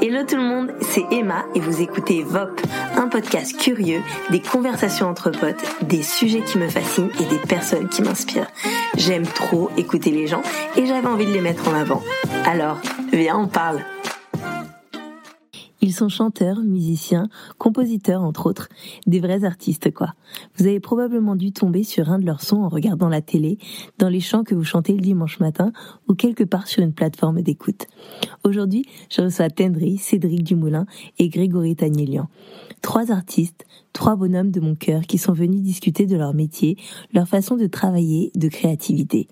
Hello tout le monde, c'est Emma et vous écoutez VOP, un podcast curieux, des conversations entre potes, des sujets qui me fascinent et des personnes qui m'inspirent. J'aime trop écouter les gens et j'avais envie de les mettre en avant. Alors, viens, on parle. Ils sont chanteurs, musiciens, compositeurs entre autres, des vrais artistes quoi. Vous avez probablement dû tomber sur un de leurs sons en regardant la télé, dans les chants que vous chantez le dimanche matin ou quelque part sur une plateforme d'écoute. Aujourd'hui, je reçois Tendry, Cédric Dumoulin et Grégory Tagnelian. Trois artistes, trois bonhommes de mon cœur qui sont venus discuter de leur métier, leur façon de travailler, de créativité.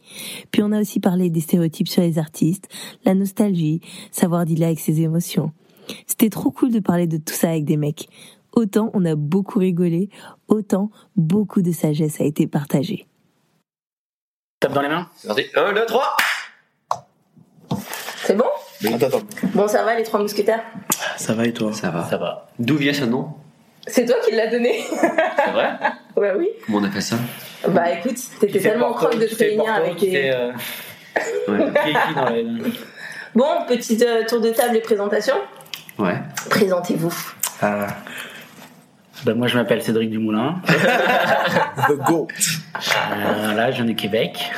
Puis on a aussi parlé des stéréotypes sur les artistes, la nostalgie, savoir dealer avec ses émotions. C'était trop cool de parler de tout ça avec des mecs. Autant on a beaucoup rigolé, autant beaucoup de sagesse a été partagée. Tape dans les mains. C'est parti. 1, 2, 3 C'est bon? Attends, attends. Bon, ça va les trois mousquetaires? Ça va et toi? Ça va. Ça va. D'où vient ce nom? C'est toi qui l'as donné C'est vrai? Bah oui. Comment on appelle ça? Bah écoute, t'étais fait tellement croque de te fait avec tes... fait, euh, Ouais. Bon, petit euh, tour de table et présentation. Ouais. Présentez-vous. Ah, Bah, moi, je m'appelle Cédric Dumoulin. The Goat. Euh, voilà, je viens du Québec.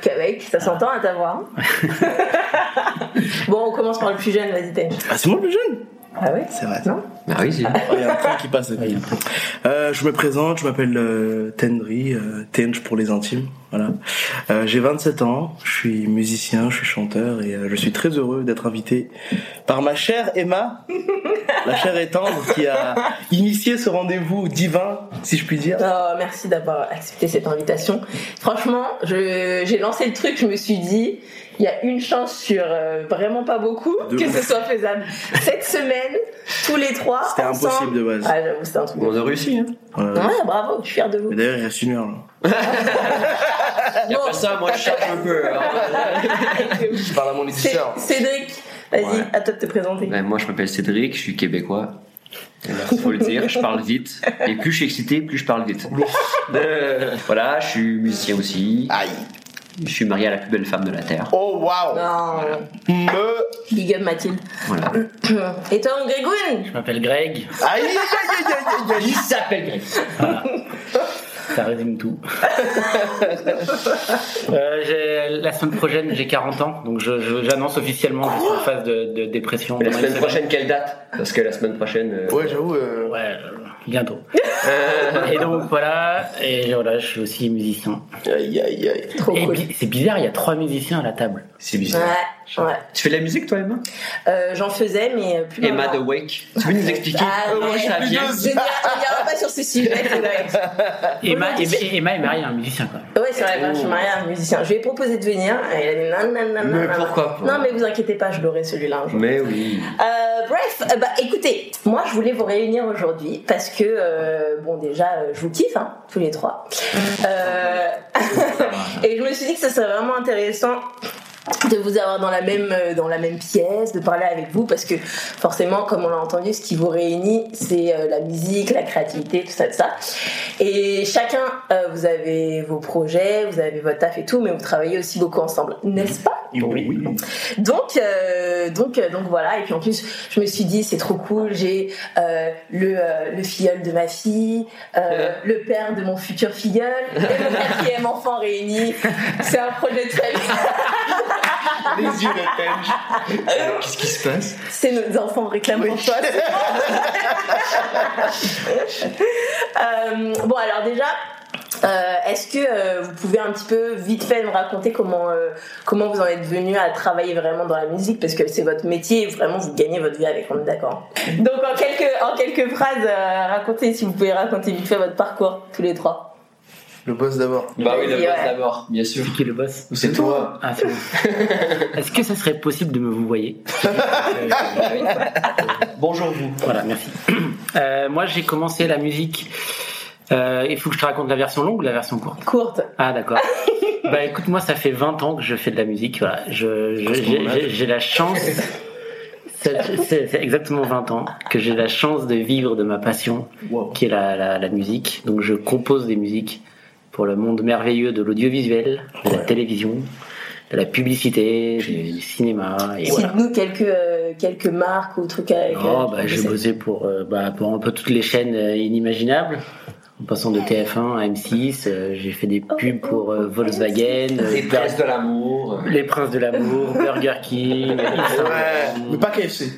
Qu'avec, ça s'entend à ta voix. hein. bon, on commence par le plus jeune, vas-y, t'es. Ah, c'est moi le plus jeune? Ah oui C'est vrai. Non Bah oui, c'est. Oh, Il y a un train qui passe. Euh, je me présente, je m'appelle euh, Tendry, euh, Tenj pour les intimes. Voilà. Euh, J'ai 27 ans, je suis musicien, je suis chanteur et euh, je suis très heureux d'être invité par ma chère Emma, la chère et tendre, qui a initié ce rendez-vous divin, si je puis dire. Oh, merci d'avoir accepté cette invitation. Franchement, je- j'ai lancé le truc, je me suis dit, il y a une chance sur euh, vraiment pas beaucoup De que ce soit faisable. Cette semaine, tous les trois. C'était impossible de base. Ah, j'avoue, c'était un truc. de On a réussi, hein. Voilà. Ouais, bravo, je suis fier de vous. Mais d'ailleurs, il reste une heure là. Et après ça, moi je cherche un peu. hein. Je parle à mon Cé- Cédric, vas-y, Ouais. à toi de te présenter. Moi je m'appelle Cédric, je suis québécois. Il faut le dire, je parle vite. Et plus je suis excité, plus je parle vite. Euh, voilà, je suis musicien aussi. Aïe. Je suis marié à la plus belle femme de la Terre. Oh waouh. Non, Me. big up Mathilde. Voilà. Et toi, mon Grégoune Je m'appelle Greg. Aïe, aïe, aïe, aïe, aïe, aïe. Il s'appelle Greg. Ça résume tout. Euh, la semaine prochaine, j'ai 40 ans, donc je- je- j'annonce officiellement que je suis en phase de, de dépression. La semaine semaine. prochaine, quelle date? Parce que la semaine prochaine. euh, Ouais, j'avoue. euh, Ouais, euh, bientôt. et donc voilà, et voilà, je suis aussi musicien. Aïe, aïe, aïe. Trop Et cool. c'est bizarre, il y a trois musiciens à la table. C'est bizarre. ouais. Tu fais de la musique toi, Emma? Euh, J'en faisais, mais plus Emma maintenant. de Wake. Tu peux nous expliquer Ah, comment ouais. ça vient? Je ne dirai pas sur ce sujet. Emma, Emma, Emma est mariée à un musicien quand même. Ouais, c'est vrai, je suis mariée à un musicien. Je lui ai proposé de venir. et il a dit non, non, non, non. Mais pourquoi non. pas? Non, mais vous inquiétez pas, je l'aurai celui-là un jour. Mais oui. Euh, bref, euh, bah écoutez, moi je voulais vous réunir aujourd'hui parce que, euh, bon, déjà, euh, je vous kiffe, hein, tous les trois. Euh, et je me suis dit que ça serait vraiment intéressant de vous avoir dans la même dans la même pièce, de parler avec vous parce que forcément comme on l'a entendu ce qui vous réunit c'est la musique, la créativité, tout ça tout ça. Et chacun vous avez vos projets, vous avez votre taf et tout mais vous travaillez aussi beaucoup ensemble, n'est-ce pas? Oui. donc, euh, donc, euh, donc voilà. Et puis en plus, je me suis dit, c'est trop cool. J'ai euh, le, euh, le filleul de ma fille, euh, le père de mon futur filleul et mon quatrième enfant réuni. C'est un projet de famille. Les yeux de. Qu'est-ce qui se passe? C'est nos enfants réclament pour toi. Euh, bon, alors déjà. Euh, Est-ce que euh, vous pouvez un petit peu vite fait me raconter comment euh, comment vous en êtes venu à travailler vraiment dans la musique? Parce que c'est votre métier et vraiment vous gagnez votre vie avec on est d'accord. Donc en quelques en quelques phrases euh, racontez si vous pouvez raconter vite fait votre parcours tous les trois. Le boss d'abord. Bah oui, le Ouais. boss d'abord, bien sûr. Qui est le boss? C'est toi. Ah, c'est bon. Est-ce que ça serait possible de me vous voyer Bonjour vous. Voilà, merci. Euh, moi, j'ai commencé la musique. Euh, il faut que je te raconte la version longue ou la version courte? Courte. Ah, d'accord. bah écoute, moi, ça fait 20 ans que je fais de la musique. Voilà. Je, j'ai, l'a. chance. C'est, exactement 20 ans que j'ai la chance de vivre de ma passion, Wow. qui est la, la, la musique. Donc, je compose des musiques pour le monde merveilleux de l'audiovisuel, de la télévision, de la publicité, du, cinéma. Et voilà. Cite-nous quelques euh, quelques marques ou trucs avec. Oh, bah, j'ai bossé pour, euh, bah, pour un peu toutes les chaînes euh, inimaginables. En passant de TF1 à M6, euh, j'ai fait des pubs pour euh, Volkswagen, euh, Les presses de l'amour. Les Princes de l'amour, Burger King, mais pas KFC.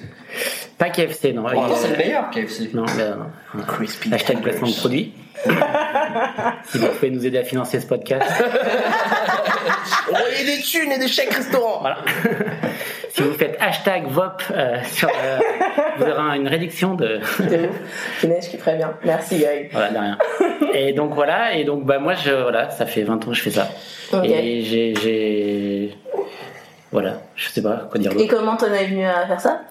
pas KFC, non. Pourtant, Et, c'est le meilleur KFC. Non, bah, non. Crispy. Hashtag placement de produit. si vous pouvez nous aider à financer ce podcast. Envoyez des thunes et des chèques restaurants. Voilà. si vous faites hashtag VOP, euh, sur, euh, vous aurez une réduction de. De ouf. Punaise, qui ferait bien. Merci, Greg. Voilà, de rien. Et donc voilà, et donc bah moi je voilà, ça fait 20 ans que je fais ça. Et j'ai voilà, je sais pas quoi dire Et comment t'en es venu à faire ça?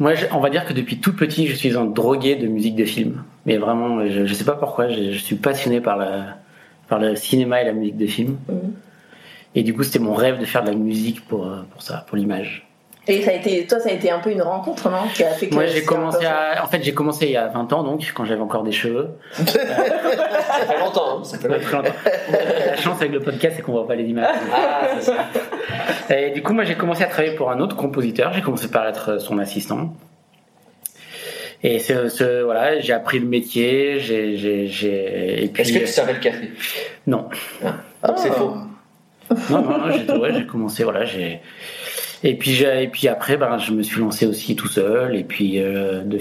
Moi, je- on va dire que depuis tout petit, je suis un drogué de musique de film. Mais vraiment, je, je sais pas pourquoi, je, je suis passionné par la par le cinéma et la musique de film. Mhm. Et du coup, c'était mon rêve de faire de la musique pour euh, pour ça, pour l'image. Et ça a été, toi, ça a été un peu une rencontre, non Qui a fait que Moi, j'ai commencé à, en fait, j'ai commencé il y a 20 ans, donc quand j'avais encore des cheveux. Ça fait longtemps. hein, Ça fait longtemps. La chance avec le podcast, c'est qu'on voit pas les images. Ah, ça. Et du coup, moi, j'ai commencé à travailler pour un autre compositeur. J'ai commencé par être son assistant. Et ce, ce- voilà, j'ai appris le métier. J'ai, j'ai, j'ai, et puis Est-ce que tu servais le café? Non, Ah, c'est faux. non, non, non, j'ai, ouais, j'ai commencé. Voilà, j'ai. Et puis, j'ai, et puis après, ben, je me suis lancé aussi tout seul. Et puis, euh, de,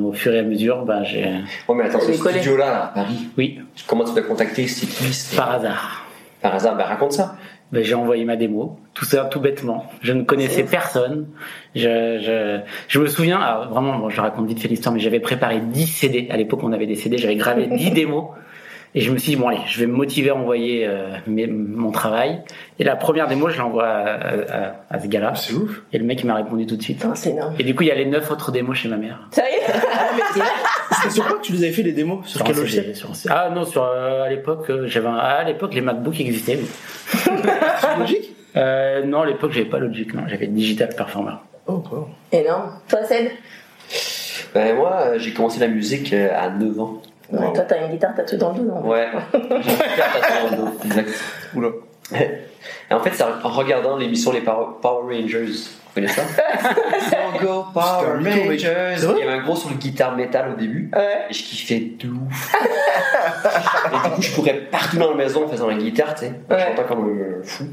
au fur et à mesure, ben, j'ai, Ouais, mais attends, ce studio-là, là, à Paris, oui, comment tu l'as contacté C'est qui par hasard. Par hasard, ben raconte ça. Ben, j'ai envoyé ma démo, tout ça tout bêtement. Je ne connaissais personne. Je, je, je me souviens, alors vraiment, bon, je raconte vite fait l'histoire, mais j'avais préparé 10 CD. À l'époque, on avait des CD, j'avais gravé 10 démos. Et je me suis dit, bon, allez, je vais me motiver à envoyer euh, mes- mon travail. Et la première démo, je l'envoie à, à, à ce gars-là. C'est ouf. Et le mec, il m'a répondu tout de suite. Putain, c'est énorme. Et du coup, il y a les 9 autres démos chez ma mère. Sérieux c'est sur quoi que tu les avais fait les démos? Sur Sur quel logiciel? Ah non, sur, euh, à l'époque, euh, j'avais un- à l'époque, les MacBooks existaient. mais- Sur Logic Euh, non, à l'époque, j'avais pas Logic, non. J'avais Digital Performer. Oh, wow. Énorme. Toi, Ced Ben moi, j'ai commencé la musique à 9 ans. Ouais, Toi, t'as une guitare tatouée dans le dos, non Ouais. J'ai une guitare tatouée dans le dos, Exact. Oula. Et en fait, c'est en regardant l'émission Les Power, Power Rangers. Ça Go Power. Rangers vrai Il y avait un gros sur le guitare métal au début. Ouais. Et je kiffais de ouf. et du coup, je courais partout dans la maison en faisant la guitare, tu sais, Ouais. chantant comme un fou.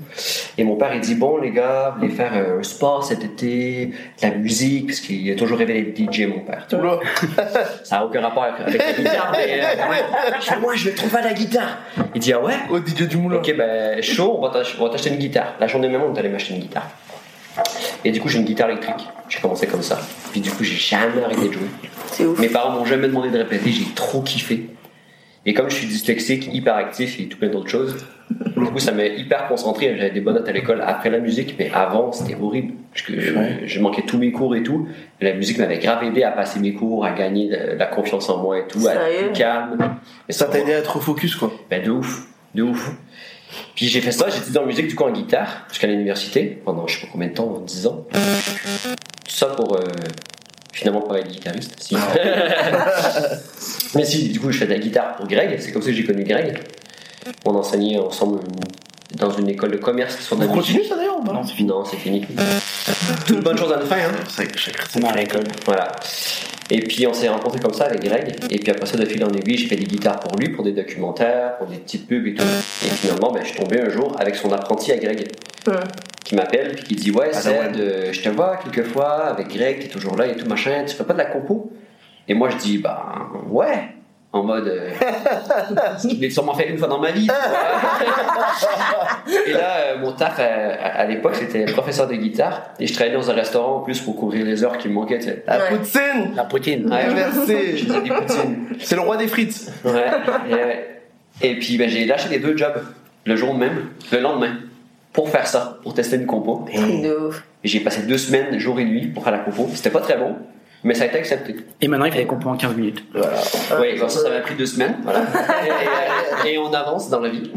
Et mon père, il dit Bon, les gars, vous voulez faire euh, un sport cet été, de la musique, parce qu'il a toujours rêvé d'être DJ, mon père. Ça n'a aucun rapport avec la guitare, mais euh, Moi, je vais trouver la guitare. Il dit Ah ouais? Oh, DJ du moulin. Ok, ben chaud, on va t'ach- on va t'acheter une guitare. La journée même, on est allé m'acheter une guitare. Et du coup, j'ai une guitare électrique. J'ai commencé comme ça. Puis du coup, j'ai jamais arrêté de jouer. C'est ouf. Mes parents m'ont jamais demandé de répéter, j'ai trop kiffé. Et comme je suis dyslexique, hyperactif et tout plein d'autres choses, du coup, ça m'a hyper concentré. J'avais des bonnes notes à l'école après la musique, mais avant, c'était horrible. Parce que je, Ouais. je manquais tous mes cours et tout. Et la musique m'avait grave aidé à passer mes cours, à gagner de, la confiance en moi et tout, à être Sérieux? plus calme. Et Ça t'a aidé à être focus, quoi. ben de ouf, de ouf. Puis j'ai fait ça, j'ai étudié en musique du coup en guitare jusqu'à l'université pendant je sais pas combien de temps, 10 ans. Tout ça pour euh, finalement pas être guitariste. Si. Mais si, du coup je fais de la guitare pour Greg, c'est comme ça que j'ai connu Greg. On enseignait ensemble dans une école de commerce de la On musique. continue ça d'ailleurs ou pas Non, c'est fini. Non, c'est fini. Toute bonne chose à la fin, hein. C'est chaque C'est marrant à l'école. Voilà. Et puis on s'est rencontrés comme ça avec Greg. Et puis après ça, de fil en aiguille, j'ai fait des guitares pour lui, pour des documentaires, pour des petites pubs et tout. Et finalement, ben, je suis tombé un jour avec son apprenti à Greg, qui m'appelle puis qui dit Ouais, Ah, Ced, euh, je te vois quelquefois avec Greg, t'es toujours là et tout machin, tu fais pas de la compo? Et moi je dis Bah ouais en mode, euh, je l'ai sûrement fait une fois dans ma vie. tu vois. et là, euh, mon taf à, à- l'époque, c'était professeur de guitare. Et je travaillais dans un restaurant en plus pour couvrir les heures qui me manquaient. tu sais. La Ouais. poutine La poutine. Ouais, Merci faisais des poutines. C'est le roi des frites Ouais. Et, puis ben, j'ai lâché les deux jobs le jour même, le lendemain, pour faire ça, pour tester une compo. Truc de ouf. Et j'ai passé deux semaines, jour et nuit, pour faire la compo. C'était pas très bon, mais ça a été accepté. Et maintenant, il des compos en 15 minutes. Oui, ça, ça m'a pris deux semaines. Voilà. Et, et on avance dans la vie.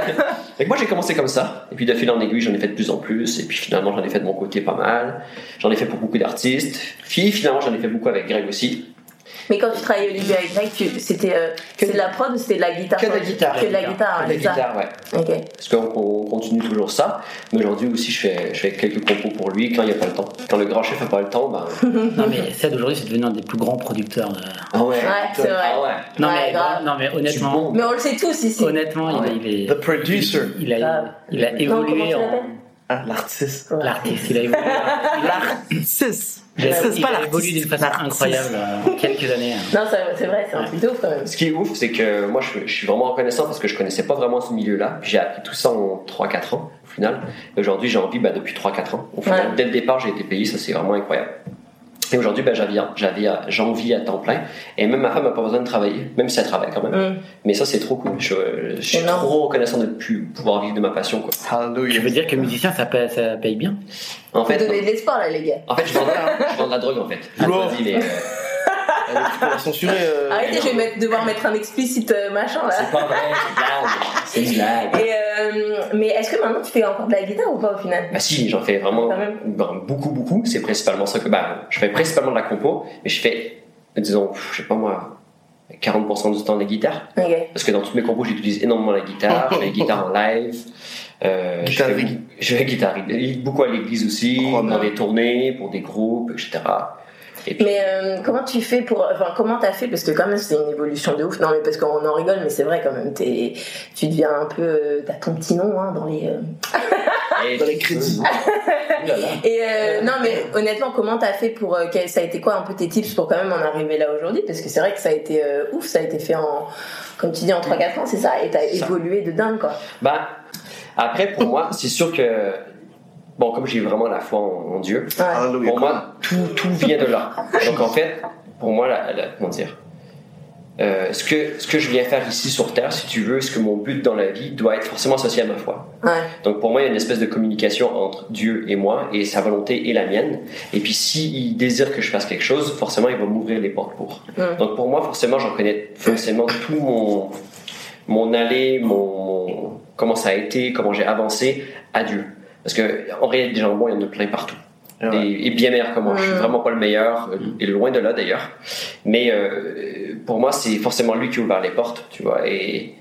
et moi, j'ai commencé comme ça. Et puis, de fil en aiguille, j'en ai fait de plus en plus. Et puis, finalement, j'en ai fait de mon côté pas mal. J'en ai fait pour beaucoup d'artistes. Puis, finalement, j'en ai fait beaucoup avec Greg aussi. Mais quand tu travaillais au début avec Greg, tu- c'était euh, c'est de la prod ou c'était de la guitare Que de la guitare. Que de la guitare, De ouais, la ça. guitare, ouais. Ok. Parce qu'on on continue toujours ça. Mais aujourd'hui aussi, je fais, je fais quelques compos pour lui quand il n'y a pas le temps. Quand le grand chef n'a pas le temps, ben. Non, mais Ced aujourd'hui, c'est devenu un des plus grands producteurs. de- Ah ouais. Ouais, c'est vrai. Ah ouais. Non, Ouais, mais, grave. non, mais honnêtement, bon. Mais on le sait tous ici. honnêtement, il, il est. The producer. Il a, il a Non, évolué en. Ah, l'artiste. L'artiste, il a évolué. Il a, L'artiste. il a- C'est il pas a évolué d'une façon L'artiste. incroyable euh, en quelques années. hein. Non, c'est vrai, c'est un truc de ouf quand même. Ce qui est ouf, c'est que moi, je, je suis vraiment reconnaissant parce que je connaissais pas vraiment ce milieu-là. Puis j'ai appris tout ça en 3-4 ans, au final. Et aujourd'hui, j'ai envie, bah, depuis 3-4 ans. Au final, Ouais. dès le départ, j'ai été payé, ça c'est vraiment incroyable. Et aujourd'hui, ben, j'avais, j'avais, j'en vis à temps plein. Et même ma femme n'a pas besoin de travailler, même si elle travaille quand même. Mm. Mais ça, c'est trop cool. Je, je suis Énorme. trop reconnaissant de plus pouvoir vivre de ma passion, quoi. Hallelujah. veux dire que musicien, ça paye, ça paye bien? En fait, donner de l'espoir là, les gars. en fait, je vends, je de la drogue, en fait. Je mais, euh, Euh, Tu la censurer. euh, Arrêtez, je vais mettre- devoir mettre un explicite euh, machin là. c'est pas vrai, c'est une blague. C'est une blague. Et euh, mais est-ce que maintenant tu fais encore de la guitare ou pas au final? Bah si, j'en fais vraiment Quand même. ben, beaucoup, beaucoup. C'est principalement ça que... Bah, je fais principalement de la compo, mais je fais, disons, je sais pas moi, 40% du temps de la guitare. Parce que dans toutes mes compos, j'utilise énormément la guitare. je fais la guitare en live. Euh, je, Guitare fais, rig. je fais guitare beaucoup à l'église aussi, Oh, dans des tournées, pour des groupes, etc. Puis, Mais euh, comment tu fais pour. Enfin, comment t'as fait? Parce que quand même, c'est une évolution de ouf. Non, mais parce qu'on en rigole, mais c'est vrai quand même. T'es, tu deviens un peu. euh, T'as ton petit nom hein, dans les. euh. et- Dans les crédits. Et euh, non, mais honnêtement, comment t'as fait pour. euh, ça a été quoi un peu tes tips pour quand même en arriver là aujourd'hui? Parce que c'est vrai que ça a été euh, ouf, ça a été fait en. Comme tu dis, en 3-4 ans, c'est ça? Et t'as évolué de dingue, quoi. Bah, après, pour moi, c'est sûr que... Bon, comme j'ai vraiment la foi en, en Dieu, Ouais. Pour moi, tout, tout vient de là. Donc en fait, pour moi, la, la- comment dire, euh, ce, que, ce que je viens faire ici sur Terre, si tu veux, ce que mon but dans la vie doit être forcément associé à ma foi. Ouais. Donc pour moi, il y a une espèce de communication entre Dieu et moi, et sa volonté et la mienne. Et puis s'il désire que je fasse quelque chose, forcément, il va m'ouvrir les portes pour. Donc pour moi, forcément, j'en connais forcément tout mon, mon aller, mon, mon- comment ça a été, comment j'ai avancé à Dieu. Parce que en réalité, des gens bons, il y en a plein partout. Et ouais. Et, et bien meilleurs que moi. Je suis Mm. vraiment pas le meilleur, euh, et loin de là d'ailleurs. Mais euh, pour moi, c'est forcément lui qui a ouvert les portes, tu vois. Et,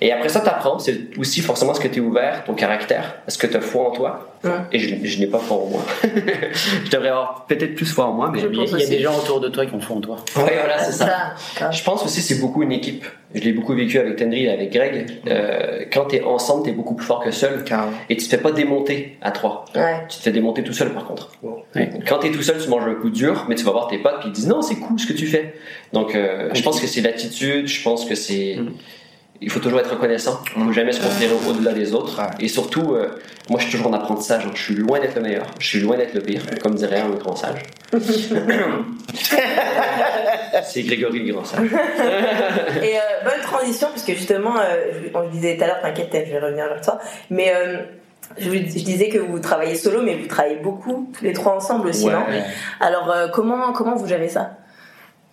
et après ça, t'apprends. C'est aussi forcément ce que tu es ouvert, ton caractère. Est-ce que tu as foi en toi. Et je, je n'ai pas foi en moi. je devrais avoir peut-être plus foi en moi, mais. Je Il y a- il y a des gens autour de toi qui en font en toi. Ouais, voilà, c'est ça. Je pense aussi c'est beaucoup une équipe. Je l'ai beaucoup vécu avec Tendry et avec Greg. Euh, quand t'es ensemble, t'es beaucoup plus fort que seul. Et tu te fais pas démonter à trois. Ouais. Tu te fais démonter tout seul par contre. Ouais. Quand t'es tout seul, tu manges un coup dur, mais tu vas voir tes potes qui ils disent non, c'est cool ce que tu fais. Donc euh, je pense que c'est l'attitude, je pense que c'est. Mm. Il faut toujours être reconnaissant, il faut jamais se considérer au-delà des autres. Ouais. Et surtout, euh, moi je suis toujours en apprentissage, donc je suis loin d'être le meilleur, je suis loin d'être le pire, comme dirait un grand sage. c'est Grégory le grand sage. Et euh, bonne transition, parce que justement, euh, je- on le disait tout à l'heure, t'inquiète, je vais revenir vers toi. Mais euh, je, vous- je disais que vous travaillez solo, mais vous travaillez beaucoup, tous les trois ensemble aussi, Ouais. non? Alors, euh, comment, comment vous gérez ça?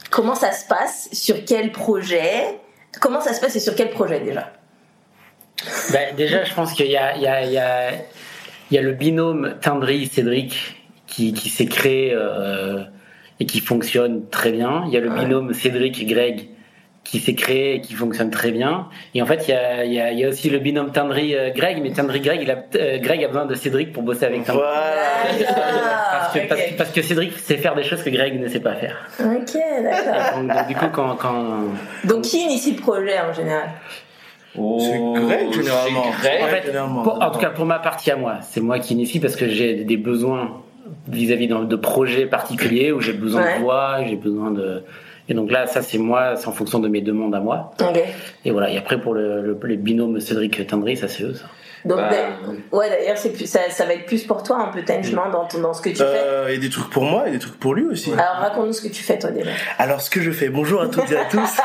Comment ça se passe? Sur quel projet? Comment ça se passe et sur quel projet déjà? Ben, déjà, je pense qu'il y a, il y, a, il y, y a le binôme Tindry-Cédric qui, qui s'est créé euh, et qui fonctionne très bien. Il y a le Ouais. binôme Cédric-Greg qui s'est créé et qui fonctionne très bien. Et en fait, il y a, il y a, il y a aussi le binôme Tindry-Greg, mais Tindry-Greg, il a, euh, Greg a besoin de Cédric pour bosser avec Tindry. Voilà. Parce que, parce, ok. parce que Cédric sait faire des choses que Greg ne sait pas faire. Ok, d'accord. Donc, donc, du coup, quand, quand Donc, qui initie le projet en général? C'est Greg, généralement. Greg. En fait, Généralement. Pour- en tout cas, pour ma partie à moi, c'est moi qui initie parce que j'ai des besoins vis-à-vis de projets particuliers où j'ai besoin Ouais. de voix, j'ai besoin de. Et donc là, ça c'est moi, c'est en fonction de mes demandes à moi. Et voilà. Et après pour le, le, les binômes Cédric Tindry, ça c'est eux. Ça. Donc, Bah, d'a- ouais, d'ailleurs, c'est ça, ça va être plus pour toi un peu, non, dans, dans ce que tu fais. Euh, et des trucs pour moi et des trucs pour lui aussi. Alors, raconte-nous ce que tu fais, toi, déjà. Alors, ce que je fais, bonjour à toutes et à tous.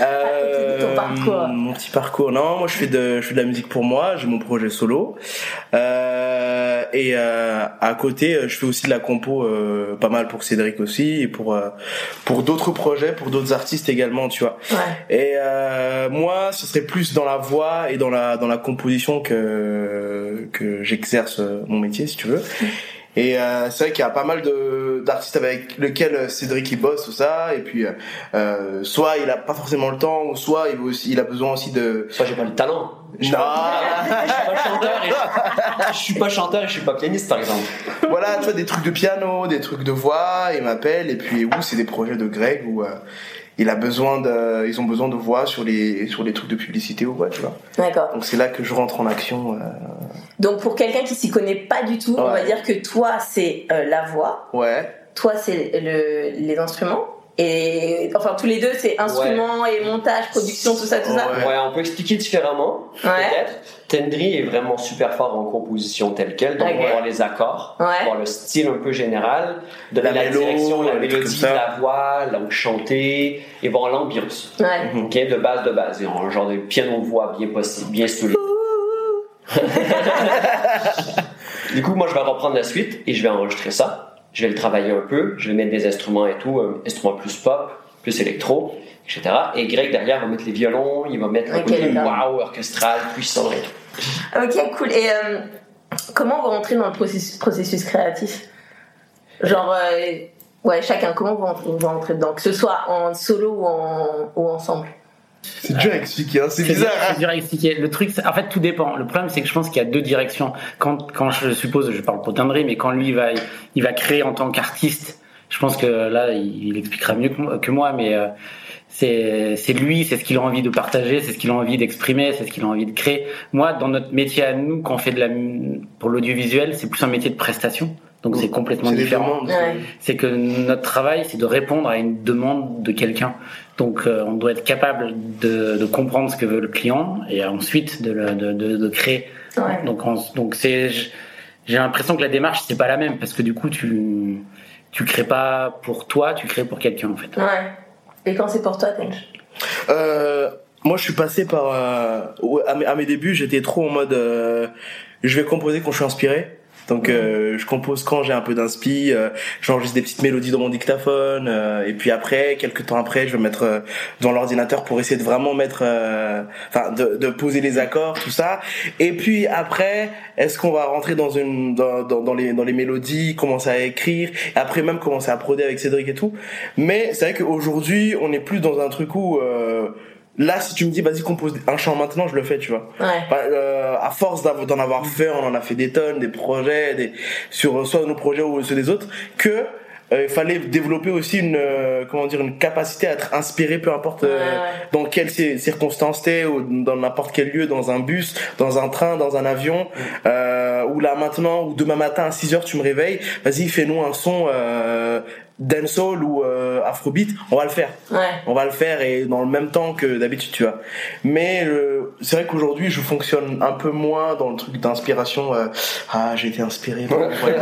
Euh, Ton parcours. Mon petit parcours. Non, moi je fais de, je fais de la musique pour moi. J'ai mon projet solo. Euh, et euh, à côté, je fais aussi de la compo, euh, pas mal pour Cédric aussi et pour euh, pour d'autres projets, pour d'autres artistes également, tu vois. Ouais. Et euh, moi, ce serait plus dans la voix et dans la dans la composition que que j'exerce euh, mon métier, si tu veux. Et euh, c'est vrai qu'il y a pas mal de d'artistes avec lesquels Cédric il bosse tout ça et puis euh, soit il a pas forcément le temps ou soit il, veut aussi, il a besoin aussi de Soit j'ai pas le talent. Je suis Non. pas, je suis pas chanteur et je, je suis pas chanteur et je suis pas pianiste par exemple. voilà tu vois des trucs de piano des trucs de voix il m'appelle et puis ou c'est des projets de Greg où euh, il a besoin de ils ont besoin de voix sur les sur les trucs de publicité ou quoi tu vois D'accord. donc c'est là que je rentre en action euh, Donc pour quelqu'un qui s'y connaît pas du tout, on va dire que toi c'est euh, la voix, ouais toi c'est le, les instruments. Et enfin tous les deux c'est instruments et montage, production, tout ça, tout ça. Ouais. Ouais, on peut expliquer différemment, Ouais. peut-être. Tendry est vraiment super fort en composition telle quelle, donc Ok. on va voir les accords, Ouais. voir le style un peu général, de la, Les mélos, direction, la mélodie, la voix, la chanter, et voir l'ambiance. Ouais. Ok, de base de base, un genre de piano-voix bien possible, bien solide. du coup, moi, je vais reprendre la suite et je vais enregistrer ça. Je vais le travailler un peu, je vais mettre des instruments et tout, euh, instruments plus pop, plus électro, etc. Et Greg derrière va mettre les violons, il va mettre un côté wow, orchestral, puissant et tout. Ok, cool. Et euh, comment vous rentrez dans le processus, processus créatif? Genre, euh, ouais, chacun, comment vous rentrez, vous rentrez dedans? Que ce soit en solo ou, en, ou ensemble? C'est dur à expliquer hein, c'est bizarre c'est dur à expliquer. Le truc, en fait, tout dépend. Le problème, c'est que je pense qu'il y a deux directions. Quand, quand je suppose, je parle pour Tindré, mais quand lui il va, il va créer en tant qu'artiste, je pense que là, il, il expliquera mieux que moi, que moi, mais euh, c'est, lui, c'est ce qu'il a envie de partager, c'est ce qu'il a envie d'exprimer, c'est ce qu'il a envie de créer. Moi, dans notre métier à nous, quand on fait de la, pour l'audiovisuel, c'est plus un métier de prestation. Donc c'est complètement c'est des différent Ouais. c'est que notre travail, c'est de répondre à une demande de quelqu'un. Donc, euh, on doit être capable de, de comprendre ce que veut le client et ensuite de, le- de, de, de créer. Ouais. Donc, on- donc c'est, j'ai l'impression que la démarche c'est pas la même parce que du coup, tu tu crées pas pour toi, tu crées pour quelqu'un en fait. Ouais. Et quand c'est pour toi, Tench Euh, moi, je suis passé par euh, ouais, à, mes, à mes débuts, j'étais trop en mode euh, je vais composer quand je suis inspiré. Donc euh, je compose quand j'ai un peu d'inspi, euh, j'enregistre des petites mélodies dans mon dictaphone euh, et puis après quelques temps après je vais mettre euh, dans l'ordinateur pour essayer de vraiment mettre euh, enfin de, de poser les accords tout ça. Et puis après est-ce qu'on va rentrer dans une dans, dans, les dans les mélodies commencer à écrire et après même commencer à proder avec Cédric et tout. Mais c'est vrai qu'aujourd'hui on est plus dans un truc où euh, Là, si tu me dis, vas-y, compose un chant maintenant, je le fais, tu vois. Ouais. Bah, euh, à force d'en avoir fait, on en a fait des tonnes, des projets, des, sur soit nos projets ou ceux des autres, que euh, il fallait développer aussi une euh, comment dire une capacité à être inspiré, peu importe euh, Ouais, ouais. dans quelles cir- circonstances t'es ou dans n'importe quel lieu, dans un bus, dans un train, dans un avion, euh, ou là maintenant ou demain matin à 6 heures tu me réveilles, vas-y fais-nous un son euh, dancehall ou euh, afrobeat, on va le faire. Ouais. on va le faire et dans le même temps que d'habitude tu vois. Mais euh, c'est vrai qu'aujourd'hui je fonctionne un peu moins dans le truc d'inspiration euh, ah j'ai été inspiré par voyage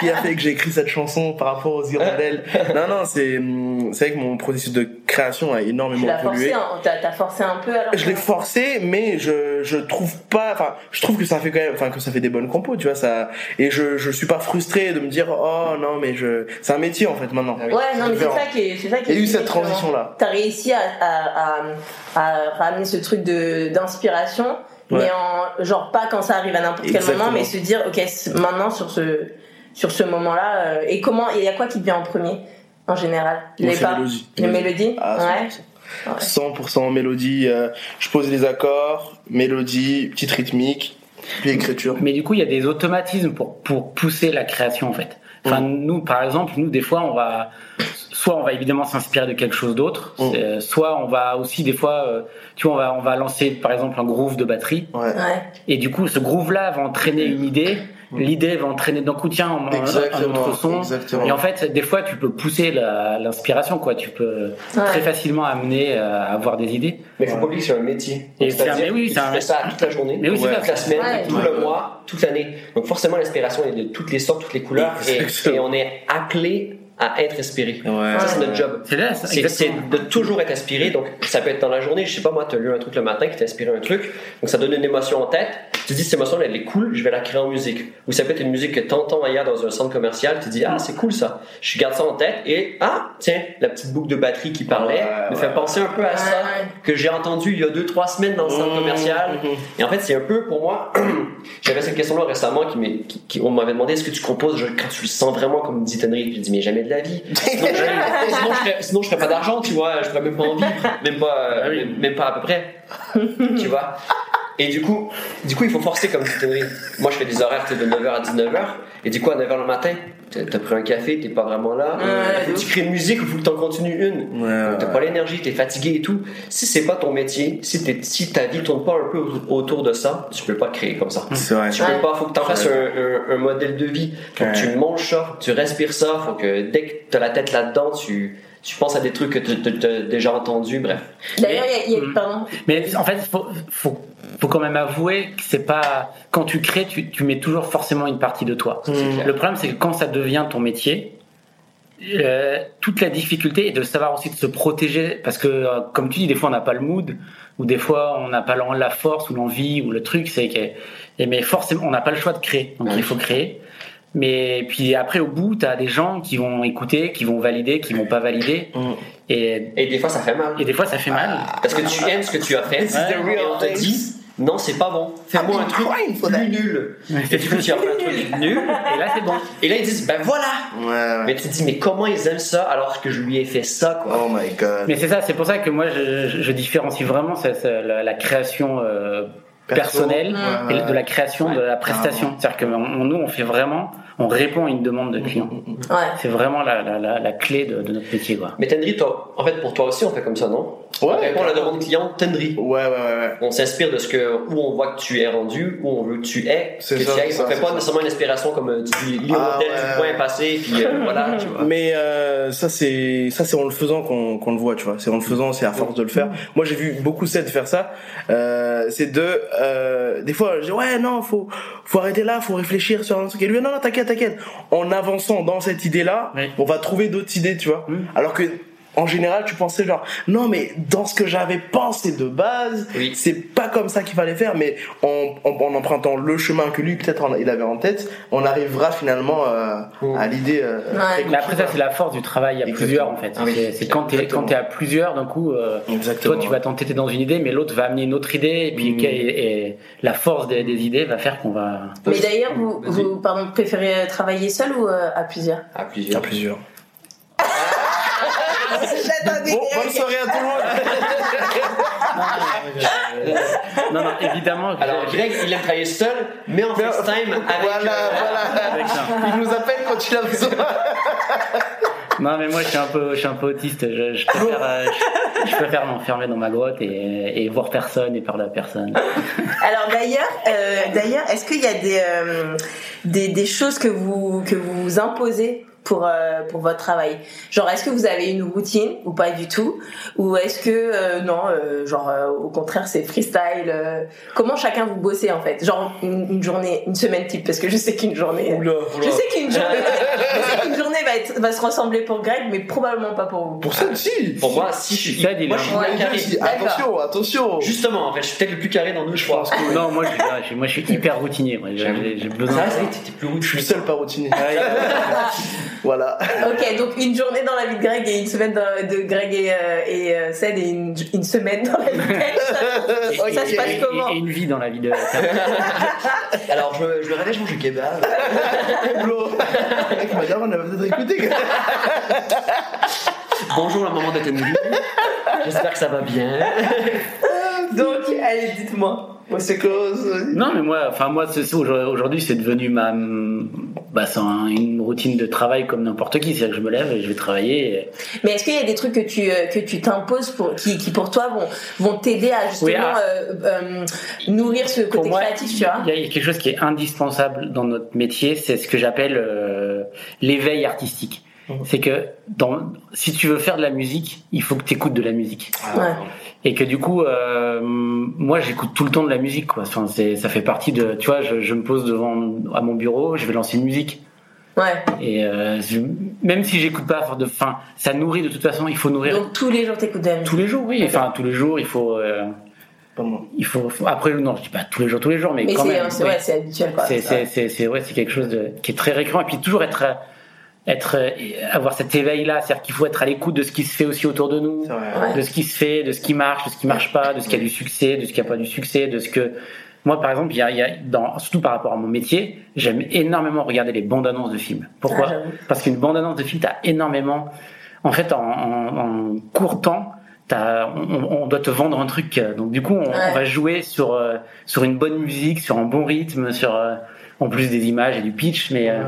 qui a fait que j'ai écrit cette chanson par rapport aux hirondelles. Non non c'est hum, c'est vrai que mon processus de création a Tu énormément l'as évolué. forcé, hein, t'as t'as forcé un peu alors je l'ai forcé mais je je trouve pas enfin je trouve que ça fait quand même enfin que ça fait des bonnes compos tu vois ça et je je suis pas frustré de me dire oh non mais je c'est un métier en fait maintenant. Ouais, non, mais c'est ça qui est, c'est ça qui il y a eu cette différent. transition là T'as réussi à, à, à, à ramener ce truc de d'inspiration, Ouais. mais en genre pas quand ça arrive à n'importe quel moment, mais se dire ok maintenant sur ce sur ce moment-là euh, et comment il y a quoi qui te vient en premier en général? Les pas les mélodies Ah, ouais 100%. 100% mélodie. euh, je pose les accords, mélodie, petite rythmique, puis écriture. Mais du coup, il y a des automatismes pour, pour pousser la création, en fait. Enfin, nous, par exemple, nous, des fois, on va, soit on va évidemment s'inspirer de quelque chose d'autre, Mm. c'est- soit on va aussi, des fois, euh, tu vois, on va, on va lancer, par exemple, un groove de batterie, Ouais. ouais et du coup, ce groove-là va entraîner une idée, l'idée va entraîner d'un coup, tiens, on- un, un autre son. Exactement. Et en fait, des fois, tu peux pousser l'inspiration, quoi. Tu peux Ouais. très facilement amener euh, à avoir des idées. Mais il faut pas oublier que c'est un métier. Et c'est un- mais oui, c'est tu un- fais ça toute la journée, Mais oui, toute ça. la semaine, Ouais. tout le mois, toute l'année. Donc forcément, l'inspiration est de toutes les sortes, toutes les couleurs, et, et on est appelé à être inspiré. Ouais. Ça, c'est notre job. C'est là, ça, C'est c'est exactement. de toujours être inspiré. Donc, ça peut être dans la journée. Je sais pas, moi, tu as lu un truc le matin qui t'a inspiré un truc. Donc, ça donne une émotion en tête. Tu dis, cette émotion, elle est cool, je vais la créer en musique. Ou ça peut être une musique que t'entends ailleurs dans un centre commercial, tu dis, ah, c'est cool ça. Je garde ça en tête et, ah, tiens, la petite boucle de batterie qui parlait Ouais, me fait ouais. penser un peu à ça que j'ai entendu il y a deux, trois semaines dans le centre Mmh, commercial. mmh. Et en fait, c'est un peu pour moi, j'avais cette question-là récemment qui, qui, qui- on m'avait demandé est-ce que tu composes? Je- quand tu le sens vraiment comme dit Tenry J'ai dit mais jamais de la vie. Sinon, je, sinon, je ferais, sinon, je ferais pas d'argent, tu vois. Je pourrais même pas en vivre, même pas, Ah même pas à peu près, tu vois. Et du coup, du coup, il faut forcer comme Tenry. Moi, je fais des horaires tu sais, de 9h à 19h. Et du coup, à 9h le matin, t'as pris un café, t'es pas vraiment là. Ouais, tu crées une musique, il faut que t'en continues une. Ouais, T'as pas l'énergie, t'es fatigué et tout. Si c'est pas ton métier, si, t'es- si ta vie tourne pas un peu autour de ça, tu peux pas créer comme ça. C'est vrai. Tu Ouais. peux pas, faut que t'en fasses un, un- un modèle de vie. Faut Ouais. que tu manges ça, faut que tu respires ça, faut que dès que t'as la tête là-dedans, tu, tu penses à des trucs que tu as déjà entendus, bref. D'ailleurs, il y a, y a- Mm. pardon. Mais en fait, faut, faut, faut quand même avouer que c'est pas quand tu crées, tu, tu mets toujours forcément une partie de toi. Clair. Le problème, c'est que quand ça devient ton métier, euh, toute la difficulté est de savoir aussi de se protéger parce que, euh, comme tu dis, des fois on n'a pas le mood ou des fois on n'a pas la force ou l'envie ou le truc, c'est que, et mais forcément on n'a pas le choix de créer, donc il faut créer. Mais puis après au bout, tu as des gens qui vont écouter, qui vont valider, qui vont pas valider, Mm. et, Et des fois, ça fait mal. et des fois ça fait mal. Parce que tu aimes ce que tu as fait. This is the et on te dit, non, c'est pas bon. Fais-moi un I've been truc plus nul. Et du coup, tu as fait un truc nul. Et là c'est bon. Et là, ils disent, ben voilà. Ouais, ouais. Mais tu te dis, mais comment ils aiment ça alors que je lui ai fait ça, quoi? Oh my god. Mais c'est ça, c'est pour ça que moi je, je, je différencie vraiment la création euh, Perso. personnelle Ouais, de la création de la prestation. C'est-à-dire que on- nous on fait vraiment, on répond à une demande de client. Ouais. C'est vraiment la, la, la, la clé de, de notre métier quoi. Mais Tendry, toi, en fait, pour toi aussi, on fait comme ça, non? Ouais, On répond à la demande client Tendry. Ouais, ouais, ouais, ouais. On s'inspire de ce que, où on voit que tu es rendu, où on veut que tu es, que C'est tu ça, ailles. c'est On ça, fait pas ça. nécessairement une inspiration comme euh, tu dis, lis Ah, modèle ouais. du point passé, puis euh, voilà, tu vois. Mais euh, ça c'est ça c'est en le faisant qu'on qu'on le voit, tu vois. C'est en le faisant, c'est à force de le faire. Moi j'ai vu beaucoup Seth faire ça. Euh, c'est de euh, des fois je dis ouais non faut faut arrêter là, faut réfléchir sur un truc. Et lui non non t'inquiète t'inquiète. En avançant dans cette idée là, Oui. on va trouver d'autres idées, tu vois. Alors que en général, tu pensais genre non mais dans ce que j'avais pensé de base, Oui. c'est pas comme ça qu'il fallait faire, mais en, en, en empruntant le chemin que lui peut-être il avait en tête, on arrivera finalement euh, à l'idée. euh, Ouais. Mais après ça c'est la force du travail à Exactement. plusieurs en fait. Ah oui. C'est- quand t'es quand t'es à plusieurs d'un coup. euh, Exactement. toi, tu vas t'entêter dans une idée, mais l'autre va amener une autre idée, et puis Mm. et, et la force des, des idées va faire qu'on va. Mais d'ailleurs, vous, Vas-y. vous pardon, préférez travailler seul ou euh, à plusieurs? À À plusieurs. Bon, bonne soirée à tout le monde. non, non, évidemment. Alors, Greg, il aime travailler seul, mais en FaceTime avec. voilà, euh, voilà. avec ça. Il nous appelle quand il a besoin. Non, mais moi, je suis un peu, je suis un peu autiste. Je, je préfère, euh, je, je préfère m'enfermer dans ma grotte et, et voir personne et parler à personne. Alors d'ailleurs, euh, d'ailleurs, est-ce qu'il y a des, euh, des des choses que vous que vous vous imposez pour euh, pour votre travail Genre, est-ce que vous avez une routine ou pas du tout? Ou est-ce que euh, non, euh, genre euh, au contraire c'est freestyle euh, Comment chacun vous bossez en fait? Genre une, une journée, une semaine type Parce que je sais qu'une journée, Oula, je sais qu'une journée, je sais qu'une journée va être va se ressembler pour Greg, mais probablement pas pour vous. Pour ça, si. Pour moi, si je suis. Dis-le. Moi, je suis carré. Attention, attention. Justement, en fait, je suis peut-être le plus carré dans nous, je pense. Non, moi, je, moi, je suis hyper routinier. moi. J'ai besoin. Ça, de- t'étais plus Je suis le seul pas routinier. Voilà. Ok, donc une journée dans la vie de Greg et une semaine dans- de Greg et, euh, et euh, Ced et une, une semaine dans la vie de Greg. Ça, et- ça se passe et- comment et une vie dans la vie de. Alors, je, me- je me réveille, je mange du kebab. Oula. Mec, madame, on avait peut-être écouté. Bonjour la maman de. J'espère que ça va bien. Allez, dites-moi. Moi, c'est cause. Non, mais moi, enfin moi, aujourd'hui, c'est devenu ma, bah, c'est une routine de travail comme n'importe qui. C'est-à-dire que je me lève et je vais travailler. et- Mais est-ce qu'il y a des trucs que tu euh, que tu t'imposes pour qui, qui pour toi vont vont t'aider à justement Oui, ah. euh, euh, nourrir ce côté moi, créatif, tu vois Il y a quelque chose qui est indispensable dans notre métier, c'est ce que j'appelle euh, l'éveil artistique. Mhm. C'est que dans, si tu veux faire de la musique, il faut que tu écoutes de la musique. Ouais. Et que du coup, euh, moi, j'écoute tout le temps de la musique. Quoi. Enfin, c'est, ça fait partie de, tu vois, je, je me pose devant à mon bureau, je vais lancer une musique. Ouais. Et euh, je- même si j'écoute pas, de, fin, ça nourrit de toute façon. Il faut nourrir Donc tous les jours t'écoutes de la musique. tous les jours, oui. Enfin, tous les jours, il faut. euh, Pas moi. il faut, faut- après non je dis pas tous les jours tous les jours mais, Mais quand c'est même c'est- oui. ouais, c'est habituel quoi. c'est c'est c'est c'est ouais c'est quelque chose de qui est très récurrent et puis toujours être euh, être euh, avoir cet éveil là c'est-à-dire qu'il faut être à l'écoute de ce qui se fait aussi autour de nous C'est vrai. Ouais. de ce qui se fait de ce qui marche de ce qui marche pas de ce qui a du succès de ce qui a pas du succès de ce que moi par exemple il y a, il y a dans, surtout par rapport à mon métier j'aime énormément regarder les bandes annonces de films pourquoi Ah, parce qu'une bande annonce de film t'as énormément en fait en, en, en court temps t'as- on, on doit te vendre un truc donc du coup on, Ouais. on va jouer sur euh, sur une bonne musique sur un bon rythme sur euh, en plus des images et du pitch mais euh,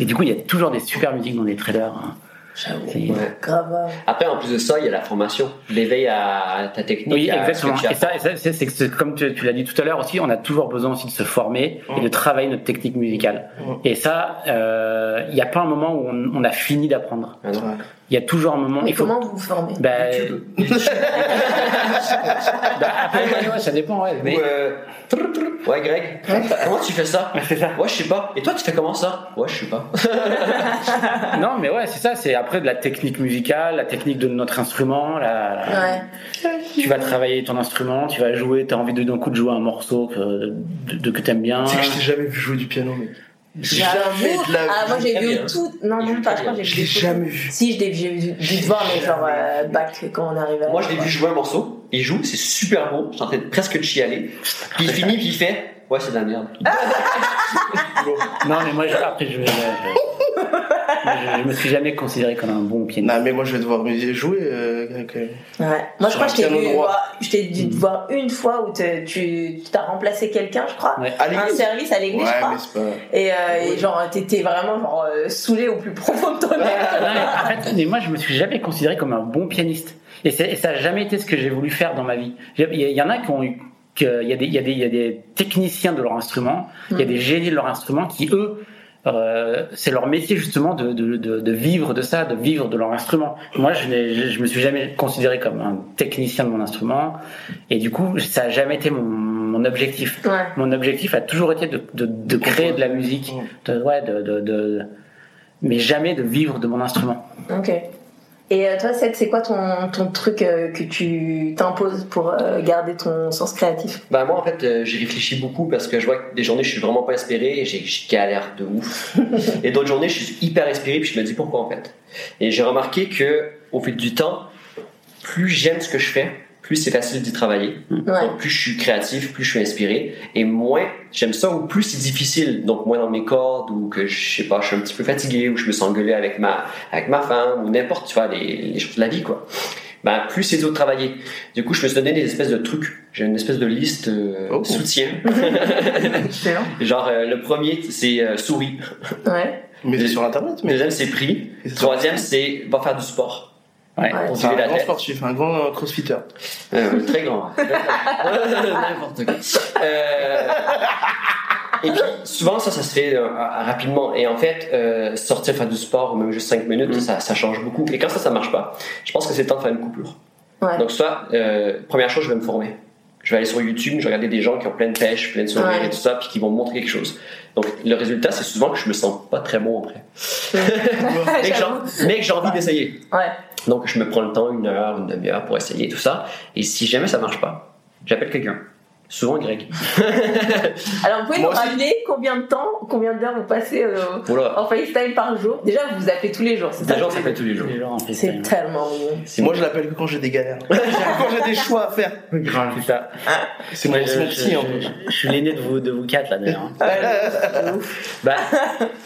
et du coup il y a toujours des super musiques dans les trailers hein. J'avoue. Ouais. Grave. Après, en plus de ça, il y a la formation, l'éveil à ta technique. Oui, exactement. Et ça, c'est comme tu, tu l'as dit tout à l'heure aussi, on a toujours besoin aussi de se former et de travailler notre technique musicale. Mm. Et ça, euh, il n'y a pas un moment où on, on a fini d'apprendre. Ah. Il y a toujours un moment. Mais il faut. comment vous vous formez? Bah, bah, après, ouais, ouais, ça dépend. Ouais, mais Ou, euh. Ouais, Greg, comment tu fais ça? Ouais, je sais pas. Et toi, tu fais comment ça? Ouais, je sais pas. Non, mais ouais, c'est ça. C'est après de la technique musicale, la technique de notre instrument. La, Ouais. Tu vas travailler ton instrument, tu vas jouer. T'as envie de d'un coup de jouer un morceau que, de, de- que t'aimes bien. C'est que je t'ai jamais vu jouer du piano, mec. Jamais de la Ah, moi j'ai vu bien. tout. Non, même pas. Je crois que j'ai Je vu jamais vu. Si, je l'ai j'ai dû dû te voir, mais genre euh, back quand on arrive à. Moi, je l'ai vu jouer un morceau. Il joue, c'est super beau. En train de presque de chialer. Puis il finit, puis il fait Ouais, c'est de la merde. Non, mais moi, je- après, je, je, je, je me suis jamais considéré comme un bon pianiste. Non, mais moi je vais devoir me jouer. Euh, euh. Ouais. Moi, je Sur crois un que je t'ai piano vu droit. voir, je t'ai dû te voir une fois où te- tu tu t'as remplacé quelqu'un, je crois. Ouais. À Un l'église service à l'église, je Ouais, crois. mais c'est pas. Et, euh, et genre, t'étais vraiment genre euh, saoulé au plus profond de ton Non, être. mais en fait, mais moi, je me suis jamais considéré comme un bon pianiste. Et, c'est- et ça n'a jamais été ce que j'ai voulu faire dans ma vie. Il y, il y en a qui ont eu, que- il y, a des- il y, a des- il y a des techniciens de leur instrument, il y a Mm. des génies de leur instrument qui, eux, euh, c'est leur métier justement de, de, de, de vivre de ça, de vivre de leur instrument. Moi, je, je, je me suis jamais considéré comme un technicien de mon instrument, et du coup, ça n'a jamais été mon, mon objectif. Ouais. Mon objectif a toujours été de, créer de la musique, Mm. de, ouais, de, de, de- mais jamais de vivre de mon instrument. Ok. Et euh, toi, Seth, c'est quoi ton, ton truc euh, que tu t'imposes pour euh, garder ton sens créatif? Bah moi en fait euh, j'ai réfléchi beaucoup parce que je vois que des journées je suis vraiment pas inspiré et j'ai galère de ouf. Et d'autres journées je suis hyper inspiré puis je me dis pourquoi en fait. Et j'ai remarqué que au fil du temps plus j'aime ce que je fais plus c'est facile d'y travailler Ouais. donc plus je suis créatif plus je suis inspiré et moins j'aime ça ou plus c'est difficile donc moins dans mes cordes ou que je sais pas je suis un petit peu fatigué ou je me sens engueulé avec ma avec ma femme ou n'importe tu vois les, les choses de la vie quoi ben, plus c'est dur de travailler. Du coup, je me suis donné des espèces de trucs. J'ai une espèce de liste euh, Oh. soutien. Genre, euh, le premier, c'est euh, souris. Ouais. Mais c'est sur internet, Le mais. deuxième, c'est prix. Troisième, c'est va faire du sport. Ouais. Ouais. Pour C'est un la grand tête. sportif, un grand euh, crossfitter. Euh, très grand. N'importe quoi. Euh, et puis, souvent, ça, ça se fait euh, rapidement. Et en fait, euh, sortir faire du sport, ou même juste 5 minutes, Mm. ça, ça change beaucoup. Et quand ça, ça marche pas, je pense que c'est le temps de faire une coupure. Ouais. Donc, soit, euh, première chose, je vais me former. Je vais aller sur YouTube, je vais regarder des gens qui ont plein de pêche, plein de sourires Ouais. et tout ça, puis qui vont me montrer quelque chose. Donc, le résultat, c'est souvent que je me sens pas très bon après. mais que j'ai- mais que j'ai envie d'essayer. Ouais. Donc, je me prends le temps, une heure, une demi-heure pour essayer tout ça. Et si jamais ça marche pas, j'appelle quelqu'un. Souvent Greg. Alors, vous pouvez Moi nous aussi. rappeler combien de temps, combien d'heures vous passez euh, en FaceTime par jour? Déjà, vous vous appelez tous les jours, c'est ça? Ça fait tous les jours. C'est tellement mignon. Moi je l'appelle que quand j'ai des galères. quand j'ai des choix à faire. Grave, c'est ça. C'est mon, Ouais, c'est mon petit je- en plus. je- je suis l'aîné de vous, de vous quatre là d'ailleurs. Bah,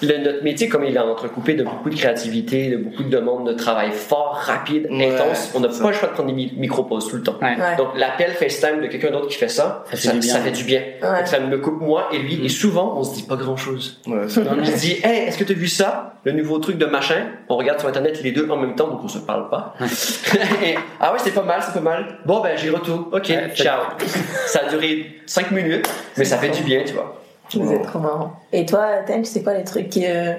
le- notre métier, comme il est entrecoupé de beaucoup de créativité, de beaucoup de demandes de travail fort, rapide, Ouais, intense, on n'a pas le choix de prendre des mi- micro-pauses tout le temps. Ouais. Ouais. Donc l'appel FaceTime de quelqu'un d'autre qui fait ça, Ça ça, fait du bien. ça fait du bien. Ouais. Donc, ça me coupe moi et lui, et souvent on se dit pas grand chose. Ouais, On se dit, hey, est-ce que tu as vu ça, le nouveau truc de machin On regarde sur internet les deux en même temps, donc on se parle pas. Et, ah ouais, c'est pas mal, c'est pas mal. Bon ben j'y retourne. Ok, Ouais, ciao. ça a duré 5 minutes, mais ça fait du bien, tu vois. Vous êtes trop marrant. Et toi, Ten, c'est quoi les trucs qui, euh,